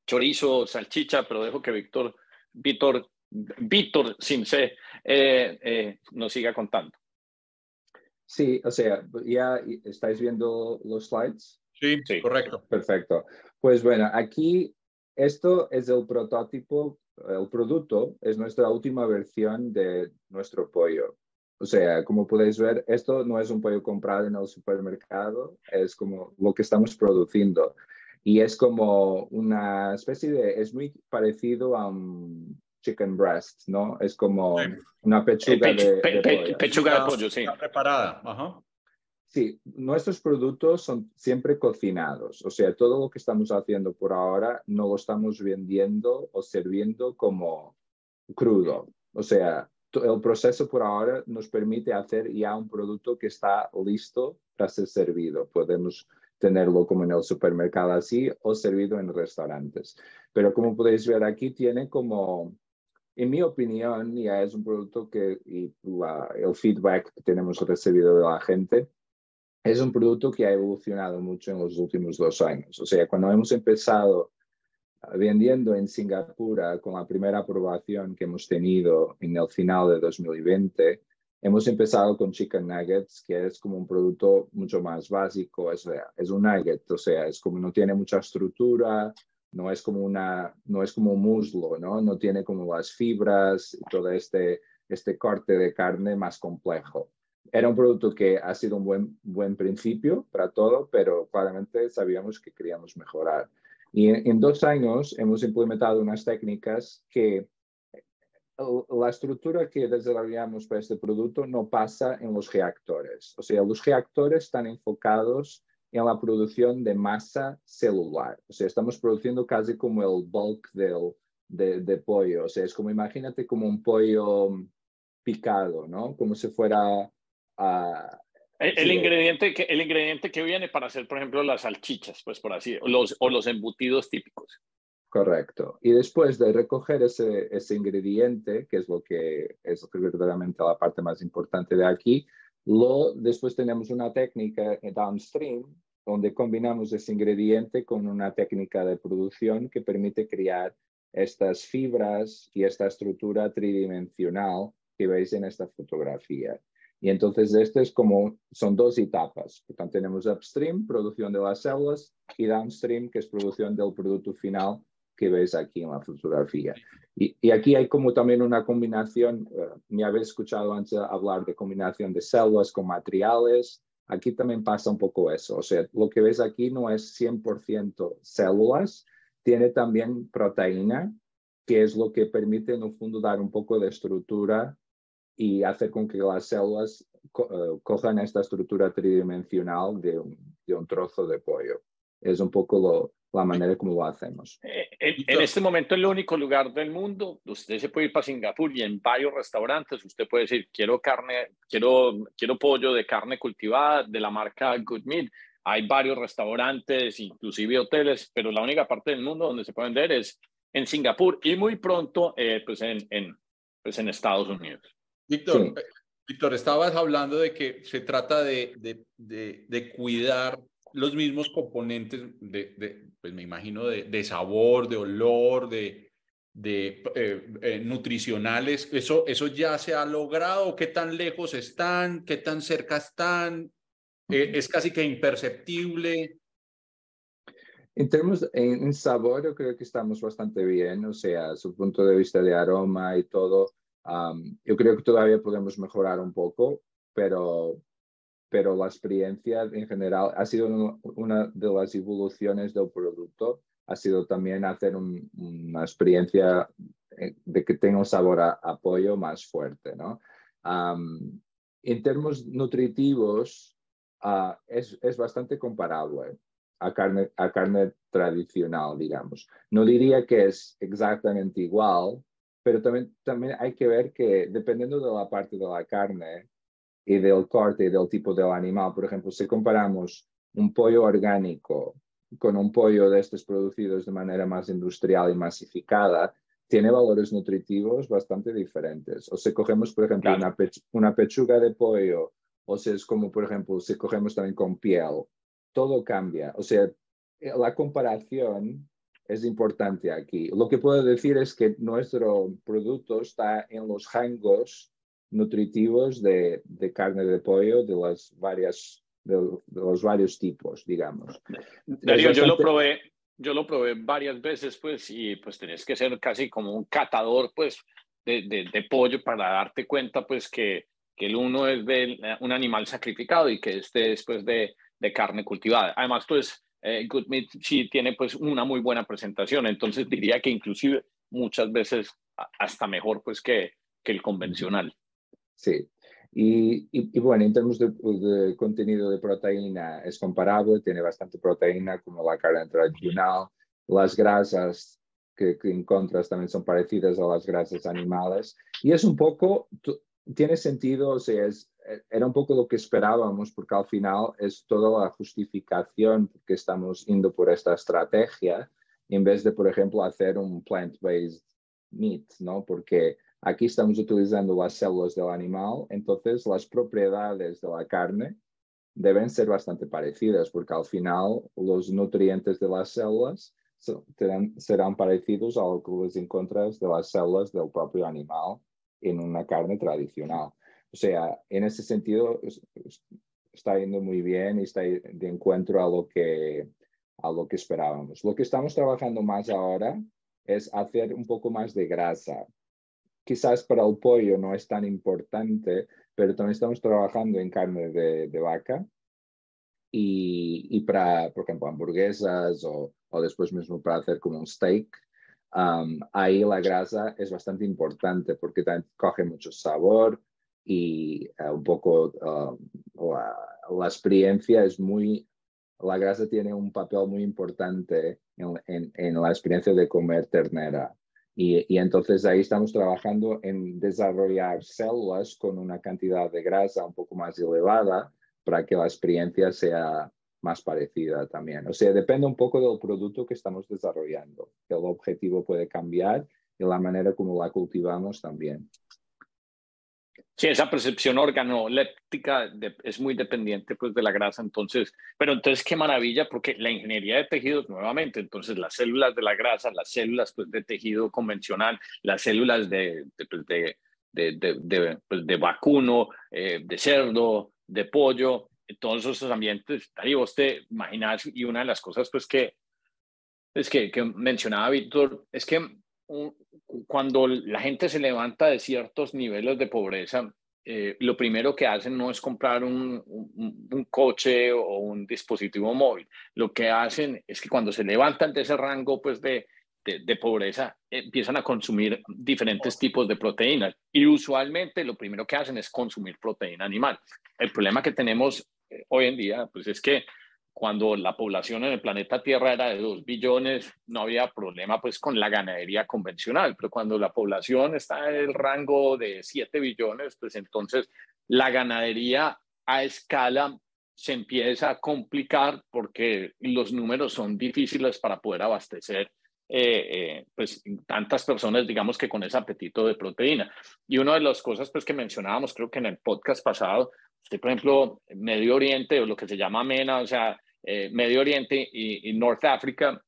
chorizo, salchicha, pero dejo que Víctor, Víctor, Víctor, sin C, eh, eh, nos siga contando. Sí, o sea, ya estáis viendo los slides. Sí, sí, correcto. Perfecto. Pues bueno, aquí esto es el prototipo, el producto es nuestra última versión de nuestro pollo. O sea, como podéis ver, esto no es un pollo comprado en el supermercado, es como lo que estamos produciendo. Y es como una especie de, es muy parecido a un chicken breast, ¿no? Es como una pechuga de, pollo. Pechuga de pollo, sí. preparada. Ajá. Sí, nuestros productos son siempre cocinados, o sea, todo lo que estamos haciendo por ahora no lo estamos vendiendo o sirviendo como crudo. O sea, el proceso por ahora nos permite hacer ya un producto que está listo para ser servido. Podemos tenerlo como en el supermercado así o servido en restaurantes. Pero como podéis ver aquí, tiene como, en mi opinión, ya es un producto que y el feedback que tenemos recibido de la gente es un producto que ha evolucionado mucho en los últimos dos años. O sea, cuando hemos empezado ah, vendiendo en Singapur ah, con la primera aprobación que hemos tenido en el final de 2020, hemos empezado con chicken nuggets, que es como un producto mucho más básico, es, es un nugget, o sea, es como no tiene mucha estructura, no es como una, no es como muslo, ¿no? No tiene como las fibras todo este, este corte de carne más complejo era un producto que ha sido un buen, buen principio para todo, pero claramente sabíamos que queríamos mejorar. Y en, dos años hemos implementado unas técnicas que la estructura que desarrollamos para este producto no pasa en los reactores. O sea, los reactores están enfocados en la producción de masa celular. O sea, estamos produciendo casi como el bulk del, de, de pollo. O sea, es como imagínate como un pollo picado, ¿no? Como si fuera el, ingrediente que, el ingrediente que viene para hacer, por ejemplo, las salchichas, pues por así, o los, o los embutidos típicos. Correcto. Y después de recoger ese, ese ingrediente, que es lo que es verdaderamente la parte más importante de aquí, lo, después tenemos una técnica downstream donde combinamos ese ingrediente con una técnica de producción que permite crear estas fibras y esta estructura tridimensional que veis en esta fotografía. Y entonces este es como, son dos etapas. Por tenemos upstream, producción de las células, y downstream, que es producción del producto final que ves aquí en la fotografía. Y, y aquí hay como también una combinación, uh, me habéis escuchado antes hablar de combinación de células con materiales, aquí también pasa un poco eso. O sea, lo que ves aquí no es 100% células, tiene también proteína, que es lo que permite en el fondo dar un poco de estructura y hacer con que las células eh, cojan esta estructura tridimensional de un, de un, trozo de pollo. Es un poco lo, la manera como lo hacemos. Eh, en, este momento, el único lugar del mundo, usted se puede ir para Singapur y en varios restaurantes usted puede decir, quiero carne, quiero, quiero pollo de carne cultivada de la marca Good Meat. Hay varios restaurantes, inclusive hoteles, pero la única parte del mundo donde se puede vender es en Singapur y muy pronto eh, pues en, en, pues en Estados Unidos. Víctor, eh, Víctor, estabas hablando de que se trata de, de, de, cuidar los mismos componentes de, pues me imagino, de, sabor, de olor, de, de eh, eh, nutricionales. ¿Eso, ¿Eso ya se ha logrado? ¿Qué tan lejos están? ¿Qué tan cerca están? ¿Es casi que imperceptible? En términos, en, en, sabor, yo creo que estamos bastante bien, o sea, su punto de vista de aroma y todo, yo creo que todavía podemos mejorar un poco, pero, pero la experiencia en general ha sido una de las evoluciones del producto, ha sido también hacer una experiencia eh, de que tenga un sabor a, apoyo más fuerte. ¿no? en términos nutritivos, uh, es, es bastante comparable a carne, a carne tradicional, digamos. No diría que es exactamente igual, pero también, también hay que ver que dependiendo de la parte de la carne y del corte y del tipo del animal, por ejemplo, si comparamos un pollo orgánico con un pollo de estos producidos de manera más industrial y masificada, tiene valores nutritivos bastante diferentes. O si cogemos, por ejemplo, una, una pechuga de pollo, o si es como, por ejemplo, si cogemos también con piel, todo cambia. O sea, la comparación es importante aquí. Lo que puedo decir es que nuestro producto está en los rangos nutritivos de, de carne de pollo de las varias de, los varios tipos, digamos. Darío, yo lo probé, yo lo probé varias veces, pues, y pues tenés que ser casi como un catador, pues, de, de, pollo para darte cuenta, pues, que, que el uno es de un animal sacrificado y que este es, pues, de, de carne cultivada. Además, pues, eh, Good Meat sí tiene, pues, una muy buena presentación, entonces diría que inclusive muchas veces hasta mejor, pues, que, que el convencional. Sí, y, y, bueno, en términos de, contenido de proteína es comparable, tiene bastante proteína como la carne tradicional. Las grasas que, que, encuentras también son parecidas a las grasas animales. Y es un poco, tiene sentido, o sea, es, era un poco lo que esperábamos porque al final es toda la justificación que estamos yendo por esta estrategia en vez de, por ejemplo, hacer un plant-based meat, ¿no? Porque Aquí estamos utilizando las células del animal, entonces las propiedades de la carne deben ser bastante parecidas, porque al final los nutrientes de las células serán, parecidos a lo que les encuentras de las células del propio animal en una carne tradicional. O sea, en ese sentido está yendo muy bien y está de encuentro a lo que a lo que esperábamos. Lo que estamos trabajando más ahora es hacer un poco más de grasa, quizás para el pollo no es tan importante, pero también estamos trabajando en carne de, vaca y, y, para, por ejemplo, hamburguesas o, o, después mismo para hacer como un steak. Um, ahí la grasa es bastante importante porque también coge mucho sabor y uh, un poco uh, la, la, experiencia es muy, la grasa tiene un papel muy importante en, en, en la experiencia de comer ternera. Y, entonces ahí estamos trabajando en desarrollar células con una cantidad de grasa un poco más elevada para que la experiencia sea más parecida también. O sea, depende un poco del producto que estamos desarrollando. El objetivo puede cambiar y la manera como la cultivamos también. Sí, esa percepción organoléptica es muy dependiente pues, de la grasa, entonces, pero entonces qué maravilla, porque la ingeniería de tejidos, nuevamente, entonces las células de la grasa, las células pues, de tejido convencional, las células de, de, pues, de, de, pues, de vacuno, eh, de cerdo, de pollo, todos esos ambientes, ahí vos te imaginas, y una de las cosas pues que, es que, que mencionaba Víctor, es que cuando la gente se levanta de ciertos niveles de pobreza, eh, lo primero que hacen no es comprar un, un, coche o un dispositivo móvil. Lo que hacen es que cuando se levantan de ese rango pues, de, de, pobreza, empiezan a consumir diferentes tipos de proteínas. Y usualmente lo primero que hacen es consumir proteína animal. El problema que tenemos eh, hoy en día pues, es que cuando la población en el planeta Tierra era de 2 billones, no había problema pues con la ganadería convencional, pero cuando la población está en el rango de 7 billones, pues entonces la ganadería a escala se empieza a complicar porque los números son difíciles para poder abastecer eh, eh, pues tantas personas, digamos que con ese apetito de proteína. Y una de las cosas pues que mencionábamos, creo que en el podcast pasado, usted por ejemplo, Medio Oriente o lo que se llama MENA, o sea, eh, Medio Oriente y, North Africa,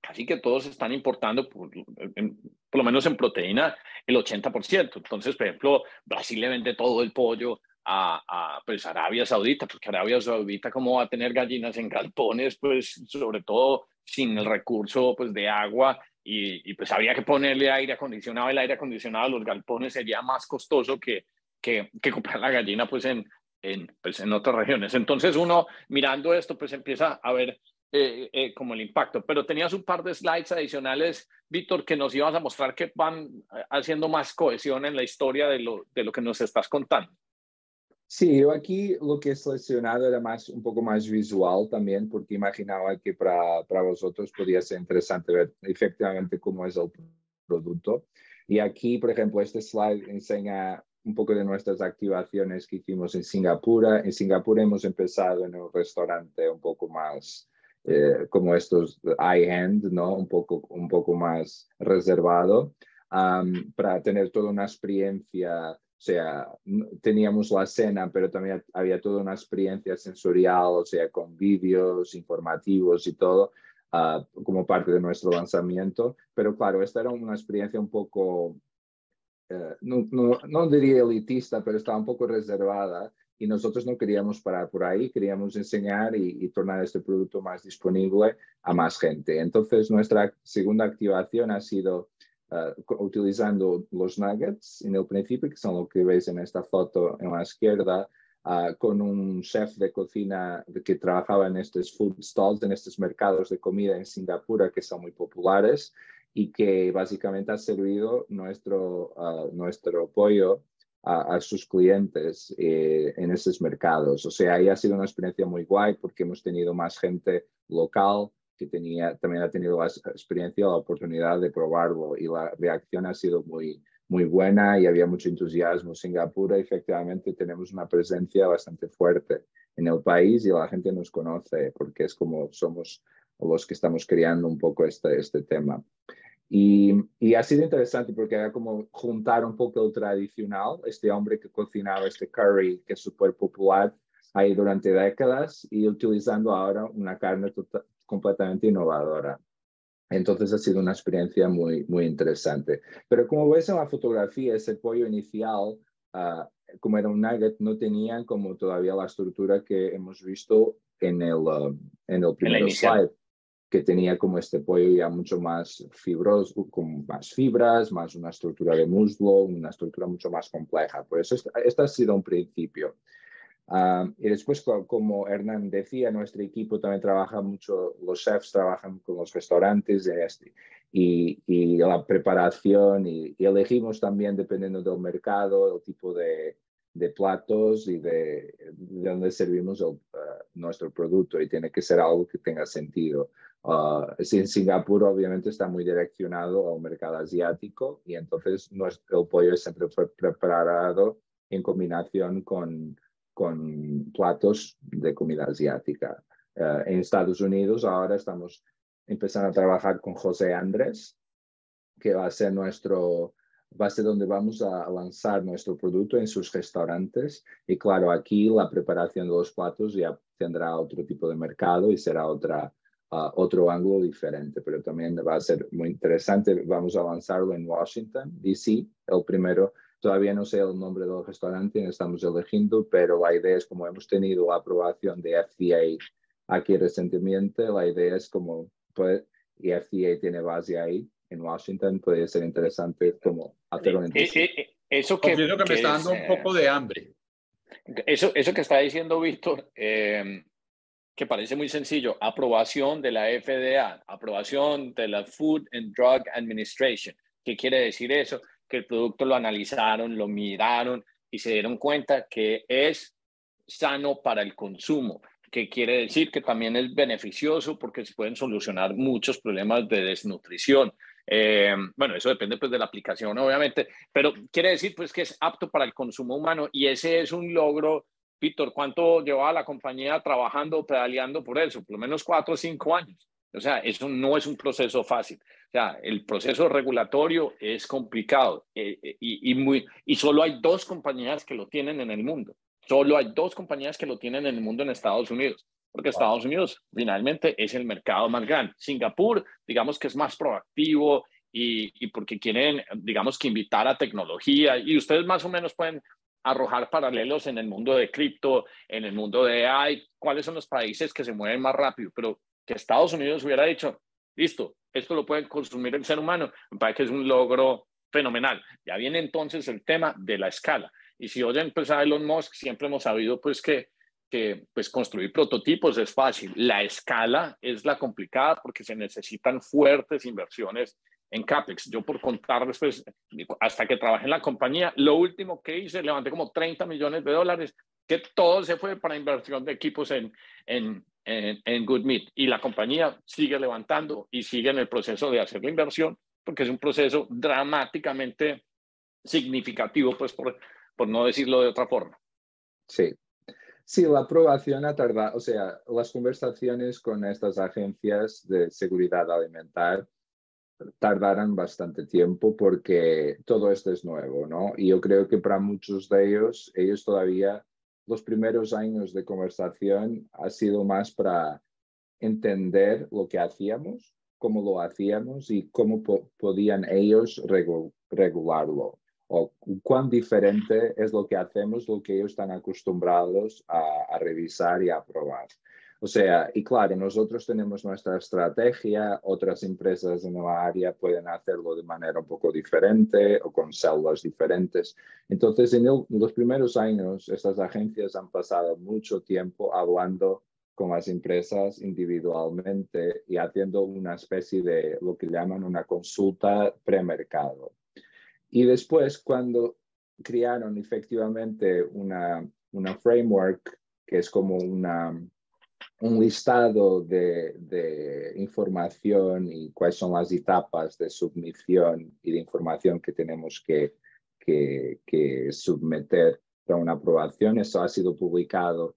casi que todos están importando, por, por, lo menos en proteína, el 80%. Entonces, por ejemplo, Brasil le vende todo el pollo a, a pues, Arabia Saudita, porque Arabia Saudita, ¿cómo va a tener gallinas en galpones? Pues sobre todo sin el recurso pues, de agua y, y, pues había que ponerle aire acondicionado. El aire acondicionado a los galpones sería más costoso que, que, que comprar la gallina pues en, en, pues, en otras regiones. Entonces uno mirando esto, pues empieza a ver eh, eh, como el impacto. Pero tenías un par de slides adicionales, Víctor, que nos ibas a mostrar que van eh, haciendo más cohesión en la historia de lo, de lo que nos estás contando. Sí, yo aquí lo que he seleccionado era más, un poco más visual también, porque imaginaba que para, para vosotros podría ser interesante ver efectivamente cómo es el producto. Y aquí, por ejemplo, este slide enseña un poco de nuestras activaciones que hicimos en Singapur. En Singapur hemos empezado en un restaurante un poco más eh, como estos high-end, ¿no? Un poco, un poco más reservado para tener toda una experiencia. O sea, teníamos la cena, pero también había toda una experiencia sensorial, o sea, con vídeos informativos y todo, ah, como parte de nuestro lanzamiento. Pero claro, esta era una experiencia un poco eh, no, no, no, diría elitista, pero estaba un poco reservada y nosotros no queríamos parar por ahí, queríamos enseñar y, tornar este producto más disponible a más gente. Entonces, nuestra segunda activación ha sido uh, utilizando los nuggets en el principio, que son lo que veis en esta foto en la izquierda, uh, con un chef de cocina que trabajaba en estos food stalls, en estos mercados de comida en Singapur, que son muy populares y que básicamente ha servido nuestro, uh, nuestro pollo a, sus clientes eh, en esos mercados. O sea, ahí ha sido una experiencia muy guay porque hemos tenido más gente local que tenía, también ha tenido la experiencia, la oportunidad de probarlo y la reacción ha sido muy, muy buena y había mucho entusiasmo. Singapur, efectivamente, tenemos una presencia bastante fuerte en el país y la gente nos conoce porque es como somos los que estamos creando un poco este, este tema. Y, y, ha sido interesante porque era como juntar un poco el tradicional, este hombre que cocinaba este curry que es súper popular ahí durante décadas y utilizando ahora una carne tota-, completamente innovadora. Entonces ha sido una experiencia muy, muy interesante. Pero como ves en la fotografía, ese pollo inicial, uh, como era un nugget, no tenían como todavía la estructura que hemos visto en el, uh, en el primer slide que tenía como este pollo ya mucho más fibroso, con más fibras, más una estructura de muslo, una estructura mucho más compleja. Por eso este, ha sido un principio. Ah, y después, como Hernán decía, nuestro equipo también trabaja mucho, los chefs trabajan con los restaurantes y, y, la preparación y, elegimos también, dependiendo del mercado, el tipo de, de platos y de, de dónde servimos el, ah, nuestro producto y tiene que ser algo que tenga sentido. Uh, en Singapur obviamente está muy direccionado al mercado asiático y entonces nuestro, el pollo siempre fue preparado en combinación con, con platos de comida asiática. Uh, en Estados Unidos ahora estamos empezando a trabajar con José Andrés, que va a ser nuestro, va a ser donde vamos a lanzar nuestro producto en sus restaurantes. Y claro, aquí la preparación de los platos ya tendrá otro tipo de mercado y será otra, otro ángulo diferente, pero también va a ser muy interesante. Vamos a lanzarlo en Washington, D.C., el primero. Todavía no sé el nombre del restaurante, estamos eligiendo, pero la idea es como hemos tenido la aprobación de FDA aquí recientemente, la idea es como, pues, y FDA tiene base ahí en Washington, puede ser interesante como hacer un eh, eh, Eso que, que, me está dando un poco de hambre. Eso, eso que está diciendo Víctor, eh, que parece muy sencillo, aprobación de la FDA, aprobación de la Food and Drug Administration. ¿Qué quiere decir eso? Que el producto lo analizaron, lo miraron y se dieron cuenta que es sano para el consumo, que quiere decir que también es beneficioso porque se pueden solucionar muchos problemas de desnutrición. Eh, bueno, eso depende pues de la aplicación, obviamente, pero quiere decir pues que es apto para el consumo humano y ese es un logro Víctor, ¿cuánto llevaba la compañía trabajando, pedaleando por eso? Por lo menos cuatro o cinco años. O sea, eso no es un proceso fácil. O sea, el proceso regulatorio es complicado eh, eh, y, muy, y solo hay dos compañías que lo tienen en el mundo. Solo hay dos compañías que lo tienen en el mundo en Estados Unidos, porque Estados Unidos finalmente es el mercado más grande. Singapur, digamos que es más proactivo y, y porque quieren, digamos que invitar a tecnología y ustedes más o menos pueden arrojar paralelos en el mundo de cripto, en el mundo de AI, cuáles son los países que se mueven más rápido, pero que Estados Unidos hubiera dicho, listo, esto lo puede consumir el ser humano, me parece que es un logro fenomenal. Ya viene entonces el tema de la escala. Y si oyen pues a Elon Musk, siempre hemos sabido pues que, que pues construir prototipos es fácil. La escala es la complicada porque se necesitan fuertes inversiones en CAPEX. Yo por contar después, hasta que trabajé en la compañía, lo último que hice, levanté como 30 millones de dólares, que todo se fue para inversión de equipos en, en, en, en GoodMeat. Y la compañía sigue levantando y sigue en el proceso de hacer la inversión, porque es un proceso dramáticamente significativo, pues por, por no decirlo de otra forma. Sí, Sí, la aprobación ha tardado, o sea, las conversaciones con estas agencias de seguridad alimentar tardarán bastante tiempo porque todo esto es nuevo, ¿no? Y yo creo que para muchos de ellos, ellos todavía, los primeros años de conversación ha sido más para entender lo que hacíamos, cómo lo hacíamos y cómo podían ellos regularlo. O cuán diferente es lo que hacemos, lo que ellos están acostumbrados a, revisar y a probar. O sea, y claro, nosotros tenemos nuestra estrategia, otras empresas en la área pueden hacerlo de manera un poco diferente o con células diferentes. Entonces, en, en los primeros años, estas agencias han pasado mucho tiempo hablando con las empresas individualmente y haciendo una especie de lo que llaman una consulta premercado. Y después, cuando crearon efectivamente una, una framework que es como una, un listado de, de, información y cuáles son las etapas de submisión y de información que tenemos que, que, que submeter para una aprobación. Eso ha sido publicado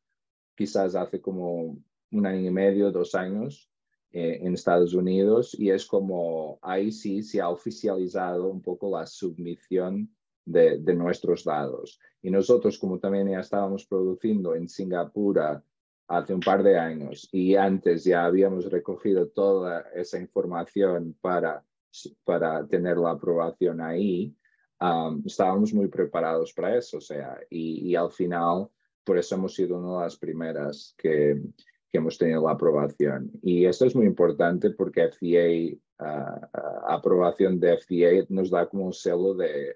quizás hace como un año y medio, dos años eh, en Estados Unidos y es como ahí sí se ha oficializado un poco la submisión de, de nuestros datos. Y nosotros como también ya estábamos produciendo en Singapur hace un par de años y antes ya habíamos recogido toda esa información para, para tener la aprobación ahí, um, estábamos muy preparados para eso, o sea, y, y al final por eso hemos sido una de las primeras que, que hemos tenido la aprobación. Y esto es muy importante porque FDA, ah, ah, aprobación de FDA nos da como un celo de,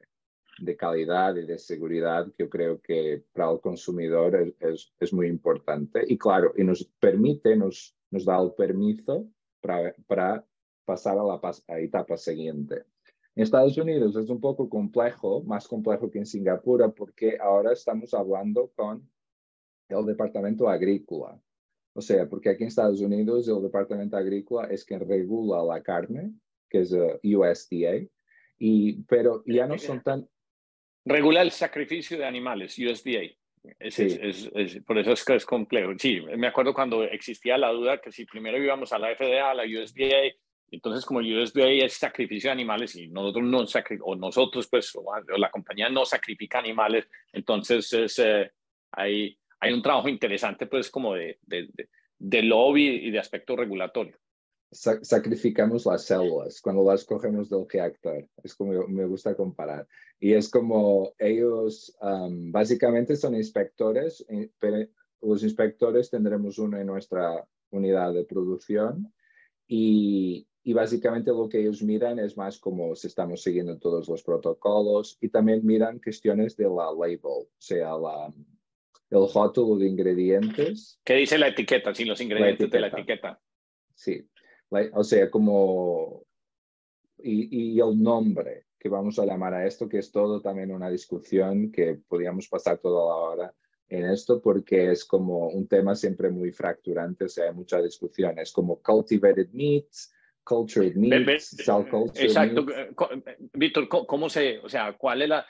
de, calidad y de seguridad que yo creo que para el consumidor es, es, muy importante. Y claro, y nos permite, nos, nos da el permiso para, para pasar a la a etapa siguiente. En Estados Unidos es un poco complejo, más complejo que en Singapur, porque ahora estamos hablando con el Departamento Agrícola. O sea, porque aquí en Estados Unidos el Departamento Agrícola es quien regula la carne, que es uh, USDA, y, pero ya no son tan... Regula el sacrificio de animales, USDA. Es, es, por eso es que es complejo. Sí, me acuerdo cuando existía la duda que si primero íbamos a la FDA, a la USDA, entonces como USDA es sacrificio de animales y nosotros no o nosotros pues o la compañía no sacrifica animales, entonces es, eh, hay, hay un trabajo interesante pues como de, de, de, lobby y de aspecto regulatorio. sacrificamos las células cuando las cogemos del reactor, es como me gusta comparar. Y es como ellos um, básicamente son inspectores, eh, pero los inspectores tendremos uno en nuestra unidad de producción y, y básicamente lo que ellos miran es más como si estamos siguiendo todos los protocolos y también miran cuestiones de la label, o sea, la, el rótulo de ingredientes. ¿Qué dice la etiqueta? Sí, los ingredientes de la etiqueta. Sí, o sea, como... Y, y, el nombre que vamos a llamar a esto, que es todo también una discusión que podríamos pasar toda la hora en esto porque es como un tema siempre muy fracturante, o sea, hay mucha discusión. Es como cultivated meats, cultured meats, cell culture Exacto. Víctor, ¿cómo se, o sea, cuál es la,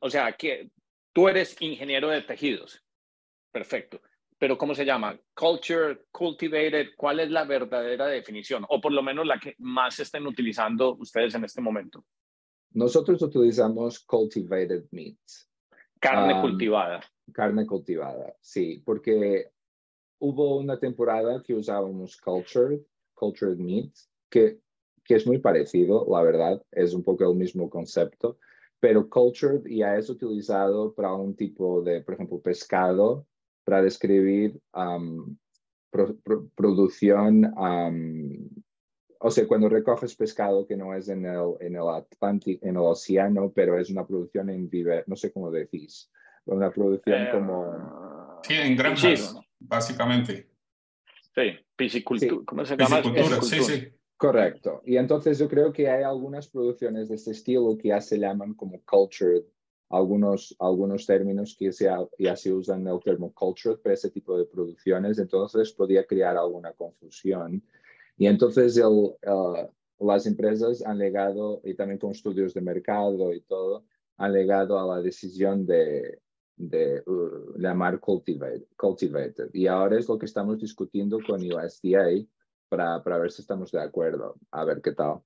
o sea, ¿qué, Tú eres ingeniero de tejidos. Perfecto. Pero ¿cómo se llama? Culture, cultivated, ¿cuál es la verdadera definición? O por lo menos la que más estén utilizando ustedes en este momento. Nosotros utilizamos cultivated meats. Carne um, cultivada. Carne cultivada, sí, porque hubo una temporada que usábamos cultured, cultured meats, que, que es muy parecido, la verdad, es un poco el mismo concepto, pero cultured ya es utilizado para un tipo de, por ejemplo, pescado, para describir um, producción, um, o sea, cuando recoges pescado que no es en el, en el Atlántico, en el océano, pero es una producción en vive, no sé cómo decís, una producción eh, como... Sí, en granjas, básicamente. Sí, piscicultura, ¿cómo se llama? Piscicultura, sí, sí. Correcto. Y entonces yo creo que hay algunas producciones de este estilo que ya se llaman como cultured, algunos, algunos términos que ya, ya se usan el termo cultured para ese tipo de producciones, entonces podría crear alguna confusión. Y entonces el, las empresas han legado, y también con estudios de mercado y todo, han legado a la decisión de, de uh, llamar cultivated. Y ahora es lo que estamos discutiendo con USDA para, para ver si estamos de acuerdo, a ver qué tal.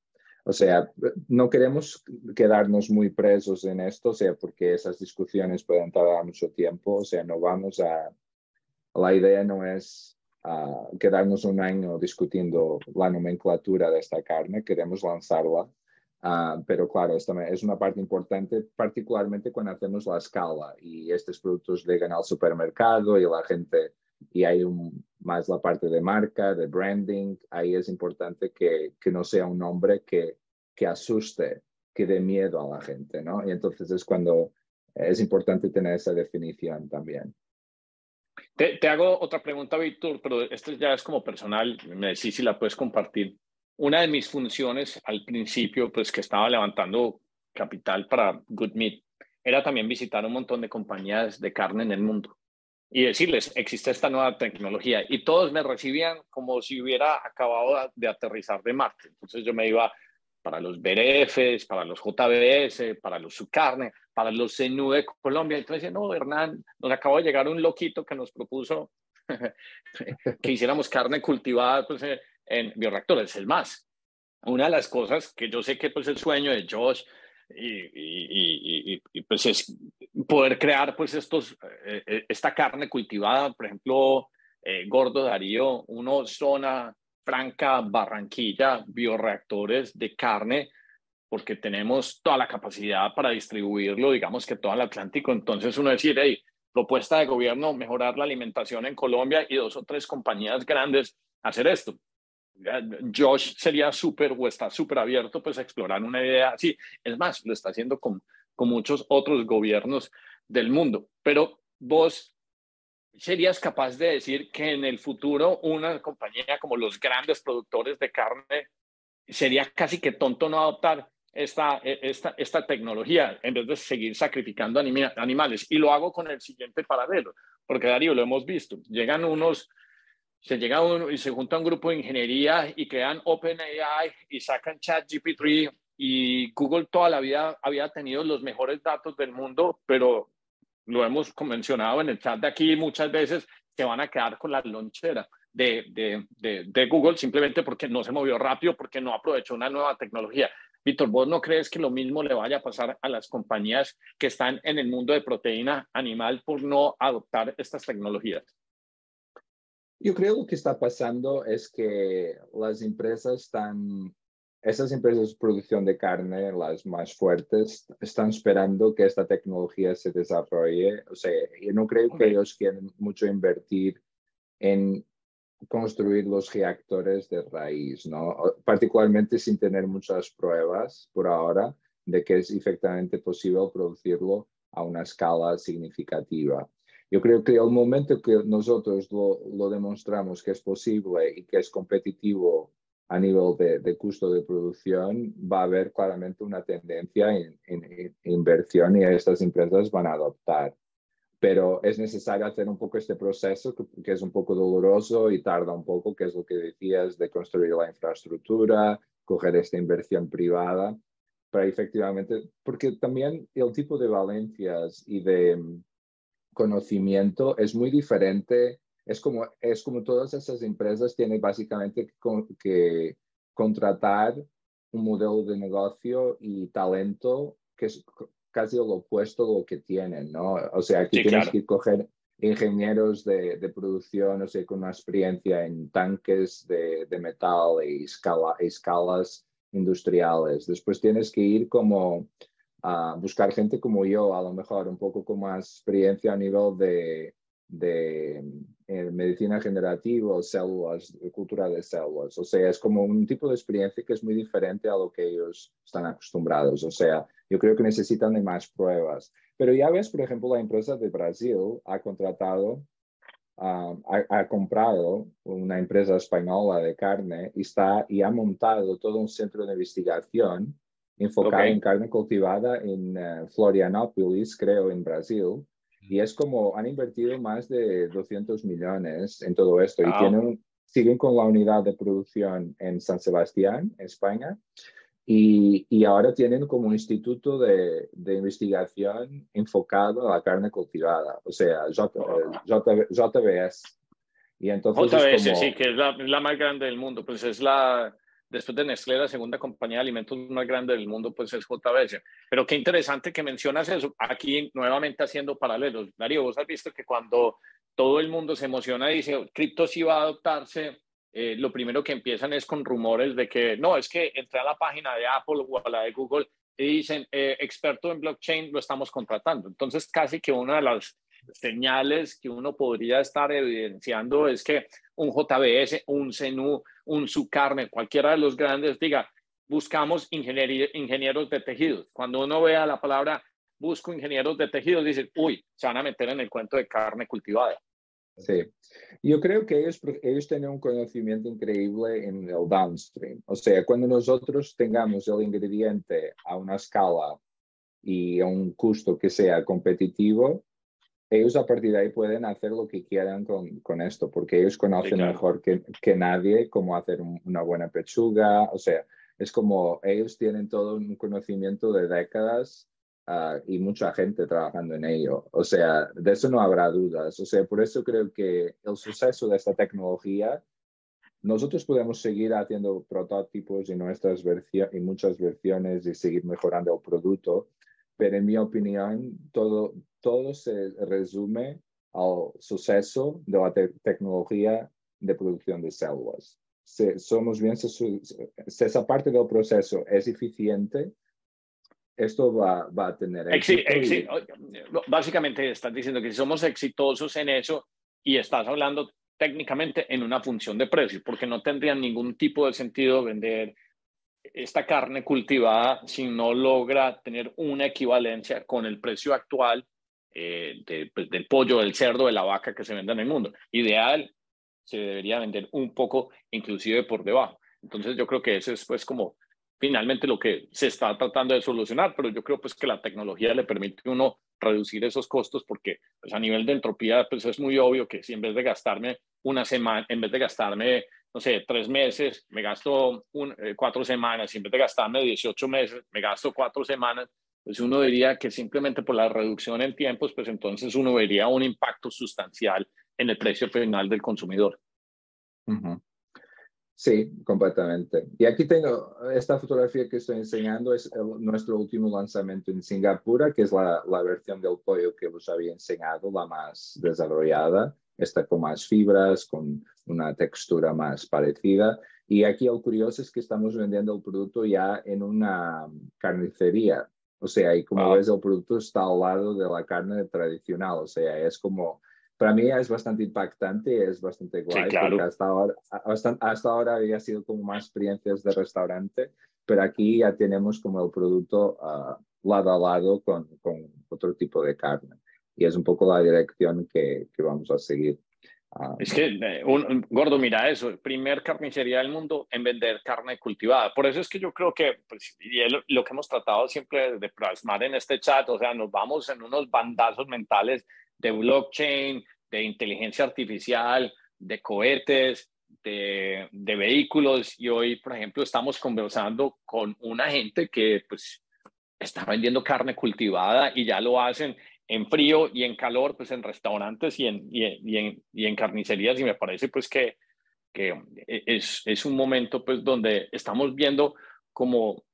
O sea, no queremos quedarnos muy presos en esto, o sea, porque esas discusiones pueden tardar mucho tiempo, o sea, no vamos a... La idea no es uh, quedarnos un año discutiendo la nomenclatura de esta carne, queremos lanzarla Ah, pero claro, esta es una parte importante, particularmente cuando hacemos la escala y estos productos llegan al supermercado y la gente, y hay un, más la parte de marca, de branding, ahí es importante que, que no sea un nombre que, que asuste, que dé miedo a la gente, ¿no? Y entonces es cuando es importante tener esa definición también. Te, te hago otra pregunta, Víctor, pero esto ya es como personal, me decís si la puedes compartir una de mis funciones al principio, pues que estaba levantando capital para Good Meat, era también visitar un montón de compañías de carne en el mundo y decirles, existe esta nueva tecnología. Y todos me recibían como si hubiera acabado de aterrizar de Marte. Entonces yo me iba para los BRFs, para los JBS, para los Subcarne, para los CNU de Colombia. Entonces no, Hernán, nos acabó de llegar un loquito que nos propuso que hiciéramos carne cultivada pues, en bioreactores. Es más, una de las cosas que yo sé que pues el sueño de Josh y, y, pues es poder crear pues estos, eh, eh, esta carne cultivada, por ejemplo, eh, Gordo Darío, uno zona franca Barranquilla, bioreactores de carne, porque tenemos toda la capacidad para distribuirlo, digamos que todo el Atlántico. Entonces uno decir, hey, propuesta de gobierno, mejorar la alimentación en Colombia y dos o tres compañías grandes hacer esto. Josh sería súper o está súper abierto pues a explorar una idea así. Es más, lo está haciendo con, con muchos otros gobiernos del mundo. Pero vos serías capaz de decir que en el futuro una compañía como los grandes productores de carne sería casi que tonto no adoptar esta, esta, esta tecnología en vez de seguir sacrificando animales. Y lo hago con el siguiente paralelo, porque Darío, lo hemos visto, llegan unos se llega uno y se junta un grupo de ingeniería y crean OpenAI y sacan ChatGPT y Google toda la vida había tenido los mejores datos del mundo, pero lo hemos mencionado en el chat de aquí muchas veces, se van a quedar con la lonchera de, de, de, de Google simplemente porque no se movió rápido, porque no aprovechó una nueva tecnología. Víctor, ¿vos no crees que lo mismo le vaya a pasar a las compañías que están en el mundo de proteína animal por no adoptar estas tecnologías? Yo creo que está pasando es que las empresas están, esas empresas de producción de carne, las más fuertes, están esperando que esta tecnología se desarrolle. O sea, yo no creo que ellos quieren mucho invertir en construir los reactores de raíz, ¿no? Particularmente sin tener muchas pruebas por ahora de que es efectivamente posible producirlo a una escala significativa. Yo creo que el momento que nosotros lo, demostramos que es posible y que es competitivo a nivel de, costo de producción, va a haber claramente una tendencia en, inversión y estas empresas van a adoptar. Pero es necesario hacer un poco este proceso que, que, es un poco doloroso y tarda un poco, que es lo que decías, de construir la infraestructura, coger esta inversión privada, para efectivamente, porque también el tipo de valencias y de, conocimiento es muy diferente. Es como, es como todas esas empresas tienen básicamente que, contratar un modelo de negocio y talento que es casi lo opuesto a lo que tienen, ¿no? O sea, aquí tienes que coger ingenieros de, de, producción, o sea, con una experiencia en tanques de, de metal y escala, escalas industriales. Después tienes que ir como a buscar gente como yo, a lo mejor un poco con más experiencia a nivel de, de eh, medicina generativa, células, cultura de células. O sea, es como un tipo de experiencia que es muy diferente a lo que ellos están acostumbrados. O sea, yo creo que necesitan de más pruebas. Pero ya ves, por ejemplo, la empresa de Brasil ha contratado, ha, ha, comprado una empresa española de carne y, está, y ha montado todo un centro de investigación enfocado en carne cultivada en uh, Florianópolis, creo, en Brasil. Y es como han invertido más de 200 millones en todo esto y tienen, siguen con la unidad de producción en San Sebastián, España. Y, y, ahora tienen como un instituto de, de, investigación enfocado a la carne cultivada, o sea, J, J, JBS. Y entonces JBS, sí, que es la, la, más grande del mundo, pues es la, después de Nestlé, la segunda compañía de alimentos más grande del mundo, pues es JBS. Pero qué interesante que mencionas eso, aquí nuevamente haciendo paralelos. Darío, vos has visto que cuando todo el mundo se emociona y dice, cripto sí va a adoptarse, eh, lo primero que empiezan es con rumores de que no, es que entré a la página de Apple o a la de Google y dicen, eh, experto en blockchain, lo estamos contratando. Entonces, casi que una de las señales que uno podría estar evidenciando es que un JBS, un CENU, un Sucarne, cualquiera de los grandes diga, buscamos ingenieros de tejidos. Cuando uno vea la palabra busco ingenieros de tejidos, dice, uy, se van a meter en el cuento de carne cultivada. Sí, yo creo que ellos, ellos tienen un conocimiento increíble en el downstream. O sea, cuando nosotros tengamos el ingrediente a una escala y a un costo que sea competitivo, ellos a partir de ahí pueden hacer lo que quieran con, con esto, porque ellos conocen mejor que, que, nadie cómo hacer una buena pechuga. O sea, es como ellos tienen todo un conocimiento de décadas Ah, y mucha gente trabajando en ello. O sea, de eso no habrá dudas. O sea, por eso creo que el suceso de esta tecnología, nosotros podemos seguir haciendo prototipos y nuestras versiones y muchas versiones y seguir mejorando el producto, pero en mi opinión, todo, todo se resume al suceso de la tecnología de producción de células. Si somos bien, si esa parte del proceso es eficiente, esto va, va a tener éxito. Básicamente estás diciendo que si somos exitosos en eso y estás hablando técnicamente en una función de precio, porque no tendría ningún tipo de sentido vender esta carne cultivada si no logra tener una equivalencia con el precio actual eh, pues, del pollo, del cerdo, de la vaca que se vende en el mundo. Ideal, se debería vender un poco inclusive por debajo. Entonces yo creo que eso es pues como finalmente lo que se está tratando de solucionar, pero yo creo pues que la tecnología le permite a uno reducir esos costos porque pues a nivel de entropía pues es muy obvio que si en vez de gastarme una semana, en vez de gastarme, no sé, tres meses, me gasto un, eh, cuatro semanas, y en vez de gastarme 18 meses, me gasto cuatro semanas, pues uno diría que simplemente por la reducción en tiempos, pues entonces uno vería un impacto sustancial en el precio final del consumidor. Sí, completamente. Y aquí tengo esta fotografía que estoy enseñando, es nuestro último lanzamiento en Singapur, que es la, la, versión del pollo que os había enseñado, la más desarrollada. Está con más fibras, con una textura más parecida. Y aquí lo curioso es que estamos vendiendo el producto ya en una carnicería. O sea, y como ves, el producto está al lado de la carne tradicional. O sea, es como para mí es bastante impactante, es bastante guay, porque hasta ahora, hasta, ahora había sido como más experiencias de restaurante, pero aquí ya tenemos como el producto uh, lado a lado con, con, otro tipo de carne. Y es un poco la dirección que, que vamos a seguir. Ah, es que, eh, un, gordo, mira eso, primer carnicería del mundo en vender carne cultivada. Por eso es que yo creo que, pues, y lo, lo, que hemos tratado siempre de plasmar en este chat, o sea, nos vamos en unos bandazos mentales de blockchain, de inteligencia artificial, de cohetes, de, de, vehículos. Y hoy, por ejemplo, estamos conversando con una gente que pues está vendiendo carne cultivada y ya lo hacen en frío y en calor, pues en restaurantes y en, y en, y en, carnicerías. Y me parece pues que, que es, es un momento pues donde estamos viendo como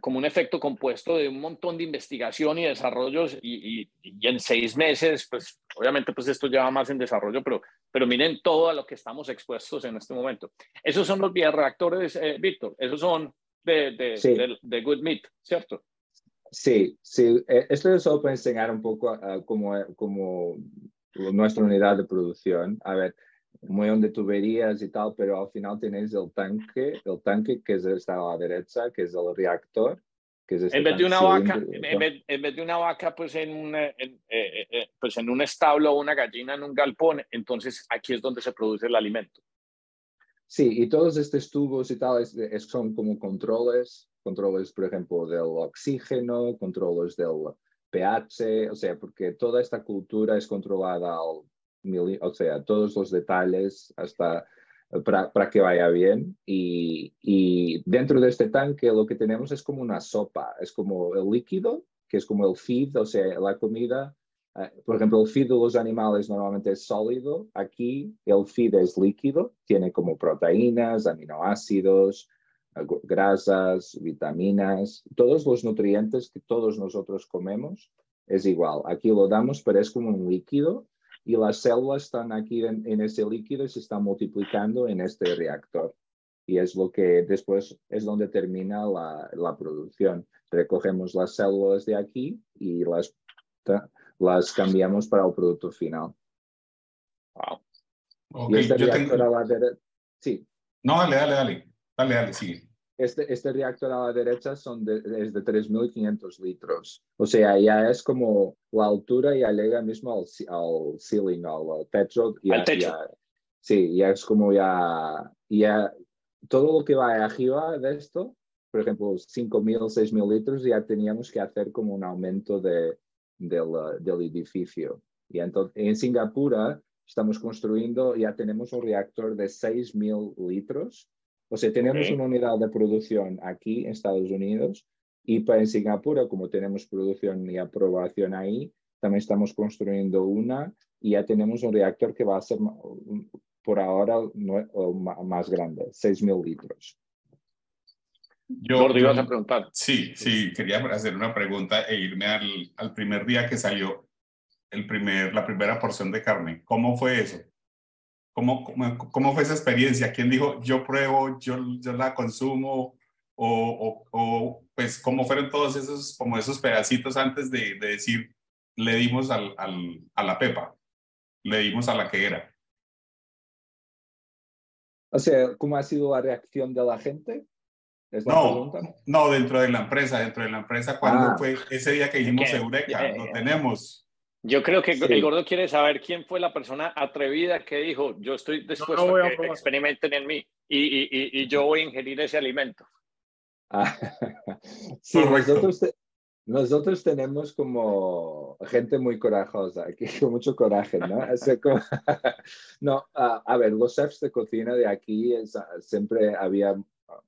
como, un efecto compuesto de un montón de investigación y desarrollos y, en seis meses, pues obviamente pues esto lleva más en desarrollo, pero, pero miren todo a lo que estamos expuestos en este momento. Esos son los bioreactores, eh, Víctor, esos son de, de, de, Good Meat, ¿cierto? Sí, sí, eh, esto es solo para enseñar un poco como, como nuestra unidad de producción. A ver, muy de tuberías y tal, pero al final tenéis el tanque, el tanque que está a la derecha, que es el reactor. Que es este en, vez de una vaca, en, vez, en, vez, de una vaca, pues en, un, en, eh, eh, eh, pues en un establo o una gallina en un galpón, entonces aquí es donde se produce el alimento. Sí, y todos estos tubos y tal son como controles, controles, por ejemplo, del oxígeno, controles del pH, o sea, porque toda esta cultura es controlada al o sea, todos los detalles hasta eh, para, para que vaya bien. Y, y, dentro de este tanque lo que tenemos es como una sopa, es como el líquido, que es como el feed, o sea, la comida. Eh, por ejemplo, el feed de los animales normalmente es sólido. Aquí el feed es líquido, tiene como proteínas, aminoácidos, grasas, vitaminas, todos los nutrientes que todos nosotros comemos es igual. Aquí lo damos, pero es como un líquido y las células están aquí en, en, ese líquido y se están multiplicando en este reactor. Y es lo que después es donde termina la, la producción. Recogemos las células de aquí y las, las cambiamos para el producto final. Wow. y este reactor a la derecha. Sí. No, dale, dale, dale. Dale, dale, sigue. Este, este reactor a la derecha son de, es de 3.500 litros. O sea, ya es como la altura ya llega mismo al, al ceiling, al, techo. al techo. sí, ya es como ya, ya todo lo que va arriba de esto, por ejemplo, 5.000, 6.000 litros, ya teníamos que hacer como un aumento de, del, del edificio. Y entonces, en Singapur estamos construyendo, ya tenemos un reactor de 6.000 litros o sea, tenemos una unidad de producción aquí en Estados Unidos y para en Singapur, como tenemos producción y aprobación ahí, también estamos construyendo una y ya tenemos un reactor que va a ser por ahora más grande, 6.000 litros. Yo, te ibas a preguntar. Sí, sí, quería hacer una pregunta e irme al, al primer día que salió el primer, la primera porción de carne. ¿Cómo fue eso? ¿Cómo, cómo, fue esa experiencia? ¿Quién dijo, yo pruebo, yo, yo la consumo? O, o, pues, ¿cómo fueron todos esos, como esos pedacitos antes de, de decir, le dimos al, al, a la pepa, le dimos a la que era? O sea, ¿cómo ha sido la reacción de la gente? no, no, dentro de la empresa, dentro de la empresa, ¿cuándo ah. fue ese día que dijimos Eureka? Lo tenemos. Yo creo que el gordo quiere saber quién fue la persona atrevida que dijo, yo estoy dispuesto a que experimenten en mí y, y, y, yo voy a ingerir ese alimento. Ah, sí, nosotros, nosotros, tenemos como gente muy corajosa, aquí con mucho coraje, ¿no? no, a ver, los chefs de cocina de aquí siempre había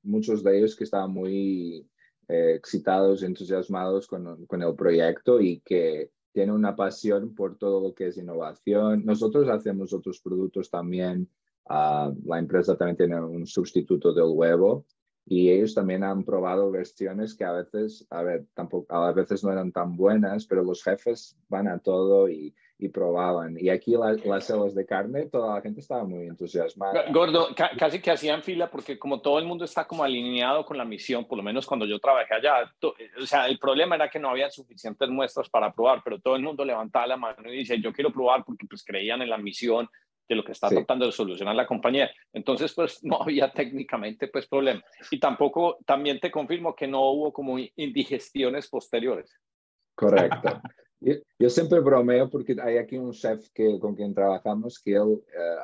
muchos de ellos que estaban muy eh, excitados, entusiasmados con, con el proyecto y que tiene una pasión por todo lo que es innovación. Nosotros hacemos otros productos también. Ah, la empresa también tiene un sustituto del huevo y ellos también han probado versiones que a veces, a ver, tampoco, a veces no eran tan buenas, pero los jefes van a todo y y probaban. Y aquí las celas de carne, toda la gente estaba muy entusiasmada. Gordo, casi que hacían fila porque como todo el mundo está como alineado con la misión, por lo menos cuando yo trabajé allá, o sea, el problema era que no había suficientes muestras para probar, pero todo el mundo levantaba la mano y dice, yo quiero probar porque pues creían en la misión de lo que está tratando de solucionar la compañía. Entonces, pues no había técnicamente pues problema. Y tampoco, también te confirmo que no hubo como indigestiones posteriores. Correcto. Yo, siempre bromeo porque hay aquí un chef que, con quien trabajamos que él eh,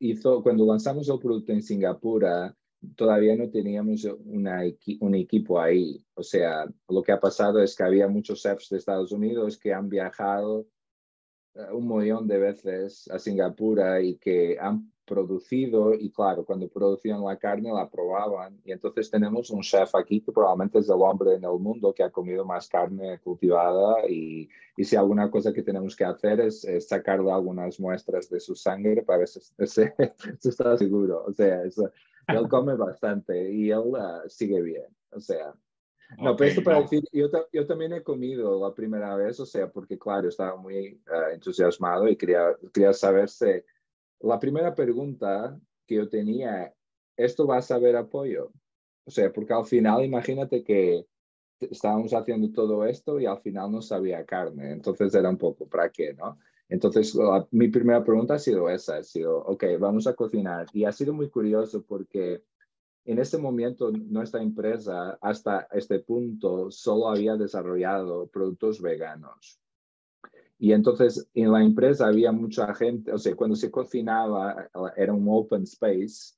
hizo, cuando lanzamos el producto en Singapur, todavía no teníamos una, un equipo ahí. O sea, lo que ha pasado es que había muchos chefs de Estados Unidos que han viajado eh, un millón de veces a Singapur y que han producido y claro, cuando producían la carne la probaban. Y entonces tenemos un chef aquí que probablemente es el hombre en el mundo que ha comido más carne cultivada y, y si alguna cosa que tenemos que hacer es, sacarle algunas muestras de su sangre para ver si, está seguro, o sea, él come bastante y él ah, sigue bien, o sea. No, pero esto para decir, yo, yo, también he comido la primera vez, o sea, porque claro, estaba muy ah, entusiasmado y quería, quería saber si la primera pregunta que yo tenía, ¿esto va a saber apoyo? O sea, porque al final imagínate que estábamos haciendo todo esto y al final no sabía carne, entonces era un poco, ¿para qué, no? Entonces, mi primera pregunta ha sido esa, ha sido, ok, vamos a cocinar. Y ha sido muy curioso porque en ese momento nuestra empresa hasta este punto solo había desarrollado productos veganos. Y entonces en la empresa había mucha gente, o sea, cuando se cocinaba era un open space,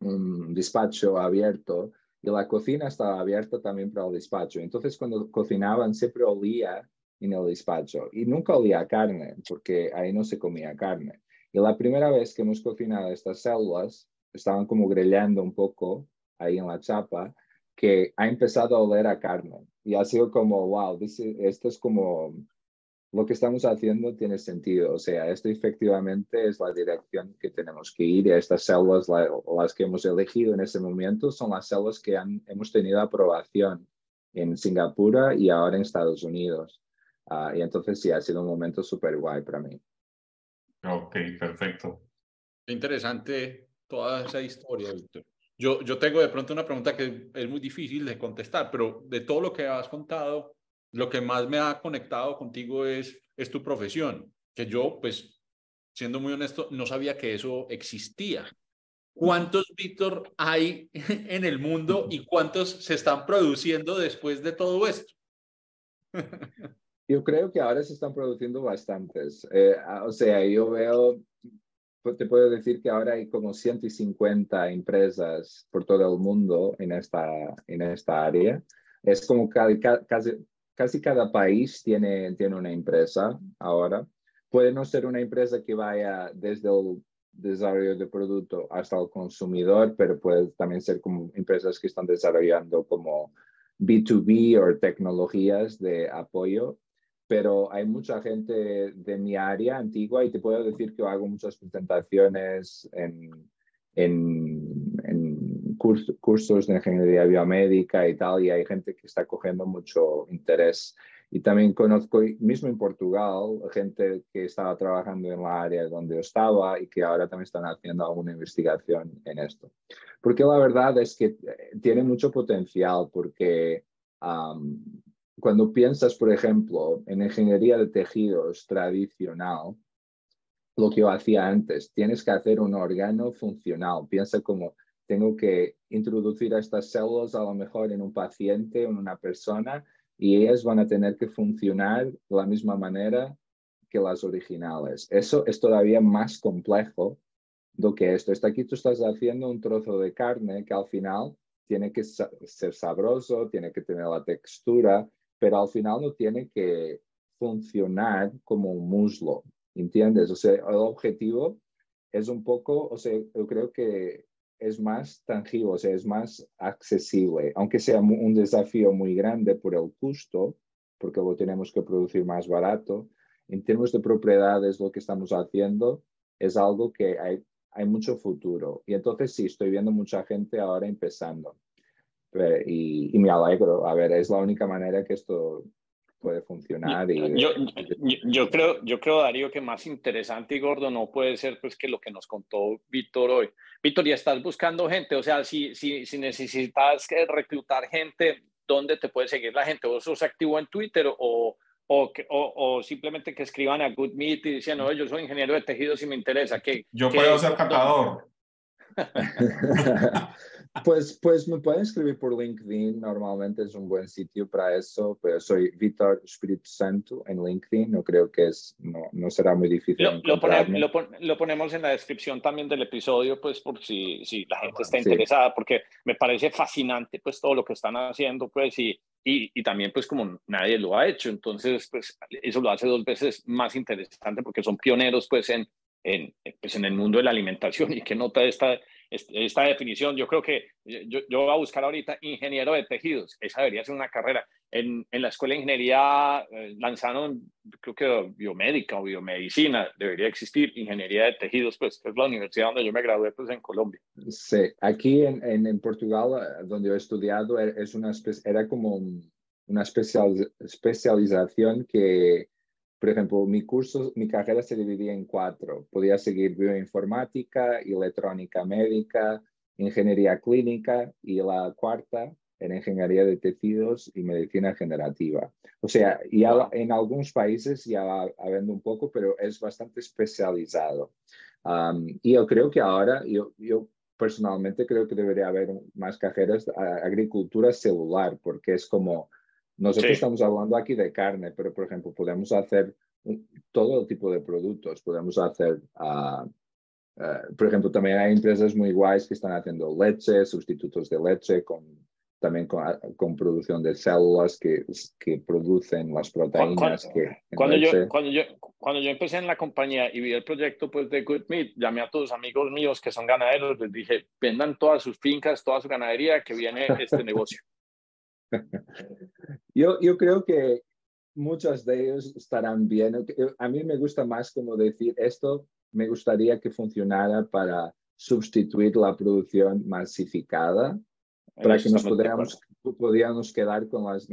un despacho abierto, y la cocina estaba abierta también para el despacho. Entonces cuando cocinaban siempre olía en el despacho y nunca olía carne, porque ahí no se comía carne. Y la primera vez que hemos cocinado estas células, estaban como grillando un poco ahí en la chapa, que ha empezado a oler a carne. Y ha sido como, wow, esto es como lo que estamos haciendo tiene sentido. O sea, esto efectivamente es la dirección que tenemos que ir y estas células, las que hemos elegido en ese momento, son las células que han, hemos tenido aprobación en Singapur y ahora en Estados Unidos. Ah, y entonces sí, ha sido un momento súper guay para mí. Ok, perfecto. Interesante toda esa historia, Víctor. Yo, yo tengo de pronto una pregunta que es muy difícil de contestar, pero de todo lo que has contado, lo que más me ha conectado contigo es, es tu profesión, que yo, pues, siendo muy honesto, no sabía que eso existía. ¿Cuántos Víctor hay en el mundo y cuántos se están produciendo después de todo esto? Yo creo que ahora se están produciendo bastantes. Eh, o sea, yo veo, pues, te puedo decir que ahora hay como 150 empresas por todo el mundo en esta, en esta área. Es como casi, casi cada país tiene, tiene una empresa ahora. Puede no ser una empresa que vaya desde el desarrollo de producto hasta el consumidor, pero puede también ser como empresas que están desarrollando como B2B o tecnologías de apoyo. Pero hay mucha gente de mi área antigua y te puedo decir que hago muchas presentaciones en, en, en cursos de ingeniería biomédica y tal, y hay gente que está cogiendo mucho interés y también conozco, mismo en Portugal, gente que estaba trabajando en la área donde yo estaba y que ahora también están haciendo alguna investigación en esto. Porque la verdad es que eh, tiene mucho potencial porque cuando piensas, por ejemplo, en ingeniería de tejidos tradicional, lo que yo hacía antes, tienes que hacer un órgano funcional. Piensa como tengo que introducir estas células a lo mejor en un paciente en una persona y ellas van a tener que funcionar de la misma manera que las originales. Eso es todavía más complejo do que esto. Está aquí tú estás haciendo un trozo de carne que al final tiene que ser sabroso, tiene que tener la textura, pero al final no tiene que funcionar como un muslo, ¿entiendes? O sea, el objetivo es un poco, o sea, yo creo que es más tangible, o sea, es más accesible, aunque sea un desafío muy grande por el costo, porque lo tenemos que producir más barato. En términos de propiedades, lo que estamos haciendo es algo que hay, hay mucho futuro. Y entonces sí, estoy viendo mucha gente ahora empezando. Y, y, me alegro. A ver, es la única manera que esto puede funcionar. Y, yo, yo, creo, yo creo, Darío, que más interesante y gordo no puede ser pues que lo que nos contó Víctor hoy. Víctor, ya estás buscando gente, o sea, si, si, si necesitas reclutar gente, ¿dónde te puede seguir la gente? ¿Vos sos activo en Twitter o, o, o, simplemente que escriban a Good Meet y dicen, no, yo soy ingeniero de tejidos y me interesa? que yo puedo ser catador. Pues, pues me pueden escribir por LinkedIn, normalmente es un buen sitio para eso, pero soy Vitor Espíritu Santo en LinkedIn, no creo que es, no, no será muy difícil. Lo, lo, ponemos en la descripción también del episodio, pues por si, si la gente está interesada, porque me parece fascinante pues todo lo que están haciendo, pues y, y, y, también pues como nadie lo ha hecho, entonces pues eso lo hace dos veces más interesante porque son pioneros pues en, en, pues, en el mundo de la alimentación y que nota esta esta definición. Yo creo que yo, yo, voy a buscar ahorita ingeniero de tejidos. Esa debería ser una carrera. En, en la escuela de ingeniería eh, lanzaron, creo que biomédica o biomedicina, debería existir ingeniería de tejidos, pues es la universidad donde yo me gradué, pues en Colombia. Sí, aquí en, en, en Portugal, eh, donde he estudiado, e, es una era como una especial, especialización que por ejemplo, mi curso, mi carrera se dividía en cuatro. Podía seguir bioinformática, electrónica médica, ingeniería clínica y la cuarta era ingeniería de tejidos y medicina generativa. O sea, ya en algunos países ya va habiendo un poco, pero es bastante especializado. y yo creo que ahora, yo, yo personalmente creo que debería haber más carreras de agricultura celular, porque es como nosotros estamos hablando aquí de carne, pero por ejemplo, podemos hacer todo tipo de productos. Podemos hacer, uh, uh, por ejemplo, también hay empresas muy guays que están haciendo leche, sustitutos de leche, con, también con, con producción de células que, que producen las proteínas. Cuando, que cuando yo, cuando, yo, cuando yo empecé en la compañía y vi el proyecto pues, de Good Meat, llamé a todos amigos míos que son ganaderos, les dije, vendan todas sus fincas, toda su ganadería, que viene este negocio. Yo, yo creo que muchos de ellos estarán bien. A mí me gusta más como decir esto, me gustaría que funcionara para sustituir la producción masificada, para que nos pudiéramos, pudiéramos quedar con las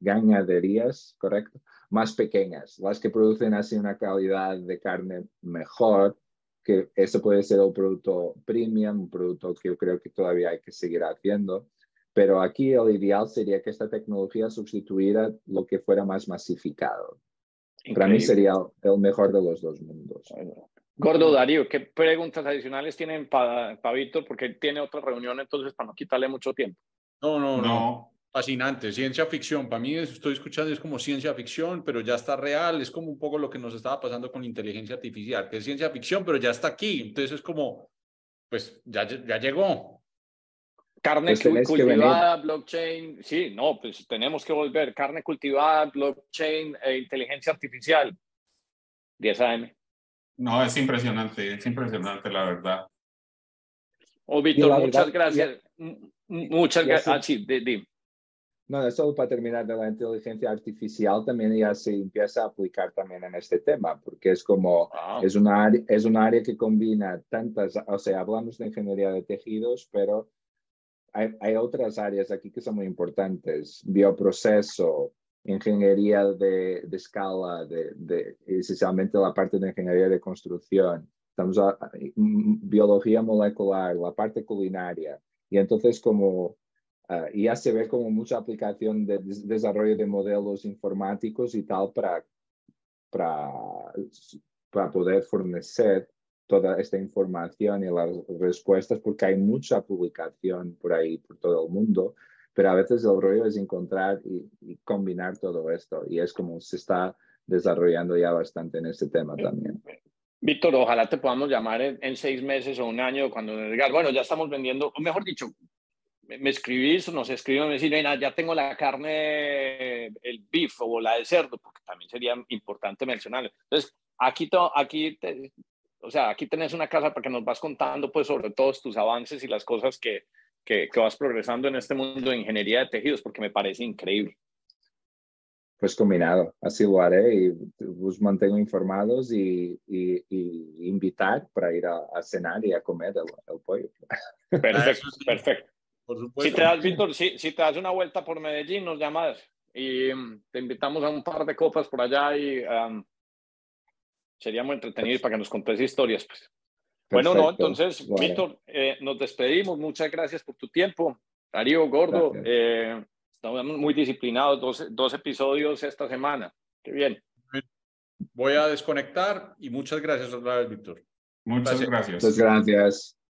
ganaderías, ¿correcto? más pequeñas, las que producen así una calidad de carne mejor, que ese puede ser un producto premium, un producto que yo creo que todavía hay que seguir haciendo. Pero aquí el ideal sería que esta tecnología sustituyera lo que fuera más masificado. Para mí sería el mejor de los dos mundos. Gordo Darío, ¿qué preguntas adicionales tienen para Víctor? Porque tiene otra reunión, entonces para no quitarle mucho tiempo. No, no, no. Fascinante, ciencia ficción. Para mí estoy escuchando es como ciencia ficción, pero ya está real. Es como un poco lo que nos estaba pasando con inteligencia artificial, que es ciencia ficción, pero ya está aquí. Entonces es como, pues ya, ya llegó. Carne pues cultivada, blockchain, sí, no, pues tenemos que volver. Carne cultivada, blockchain e inteligencia artificial. 10 AM. No, es impresionante, es impresionante, la verdad. Oh, Víctor, muchas gracias. muchas gracias. Ah, sí, No, solo para terminar de la inteligencia artificial también ya se empieza a aplicar también en este tema, porque es como, es, una, es un área que combina tantas, o sea, hablamos de ingeniería de tejidos, pero hay, otras áreas aquí que son muy importantes, bioproceso, ingeniería de, escala, de, esencialmente la parte de ingeniería de construcción, estamos a, biología molecular, la parte culinaria. Y entonces como ah, ya se ve como mucha aplicación de, desarrollo de modelos informáticos y tal para, para, para poder fornecer toda esta información y las respuestas, porque hay mucha publicación por ahí, por todo el mundo, pero a veces el rollo es encontrar y, combinar todo esto, y es como se está desarrollando ya bastante en este tema también. Víctor, ojalá te podamos llamar en, seis meses o un año cuando digas, bueno, ya estamos vendiendo, o mejor dicho, me, escribís o nos escriben y me dicen, ya tengo la carne, el beef o la de cerdo, porque también sería importante mencionarlo. Entonces, aquí, aquí te, o sea, aquí tenés una casa para que nos vas contando pues sobre todos tus avances y las cosas que, que, vas progresando en este mundo de ingeniería de tejidos, porque me parece increíble. Pues combinado, así lo haré y os mantengo informados y, y, invitar para ir a, cenar y a comer el, pollo. Perfecto, perfecto. Si te das, Víctor, si, si, te das una vuelta por Medellín, nos llamas y mm, te invitamos a un par de copas por allá y um, sería muy entretenido para que nos contes historias. Pues. bueno, no, entonces, Víctor, eh, nos despedimos. Muchas gracias por tu tiempo. Darío Gordo, eh, estamos muy disciplinados, dos, dos episodios esta semana. Qué bien. Voy a desconectar y muchas gracias otra vez, Víctor. Muchas gracias. Muchas gracias.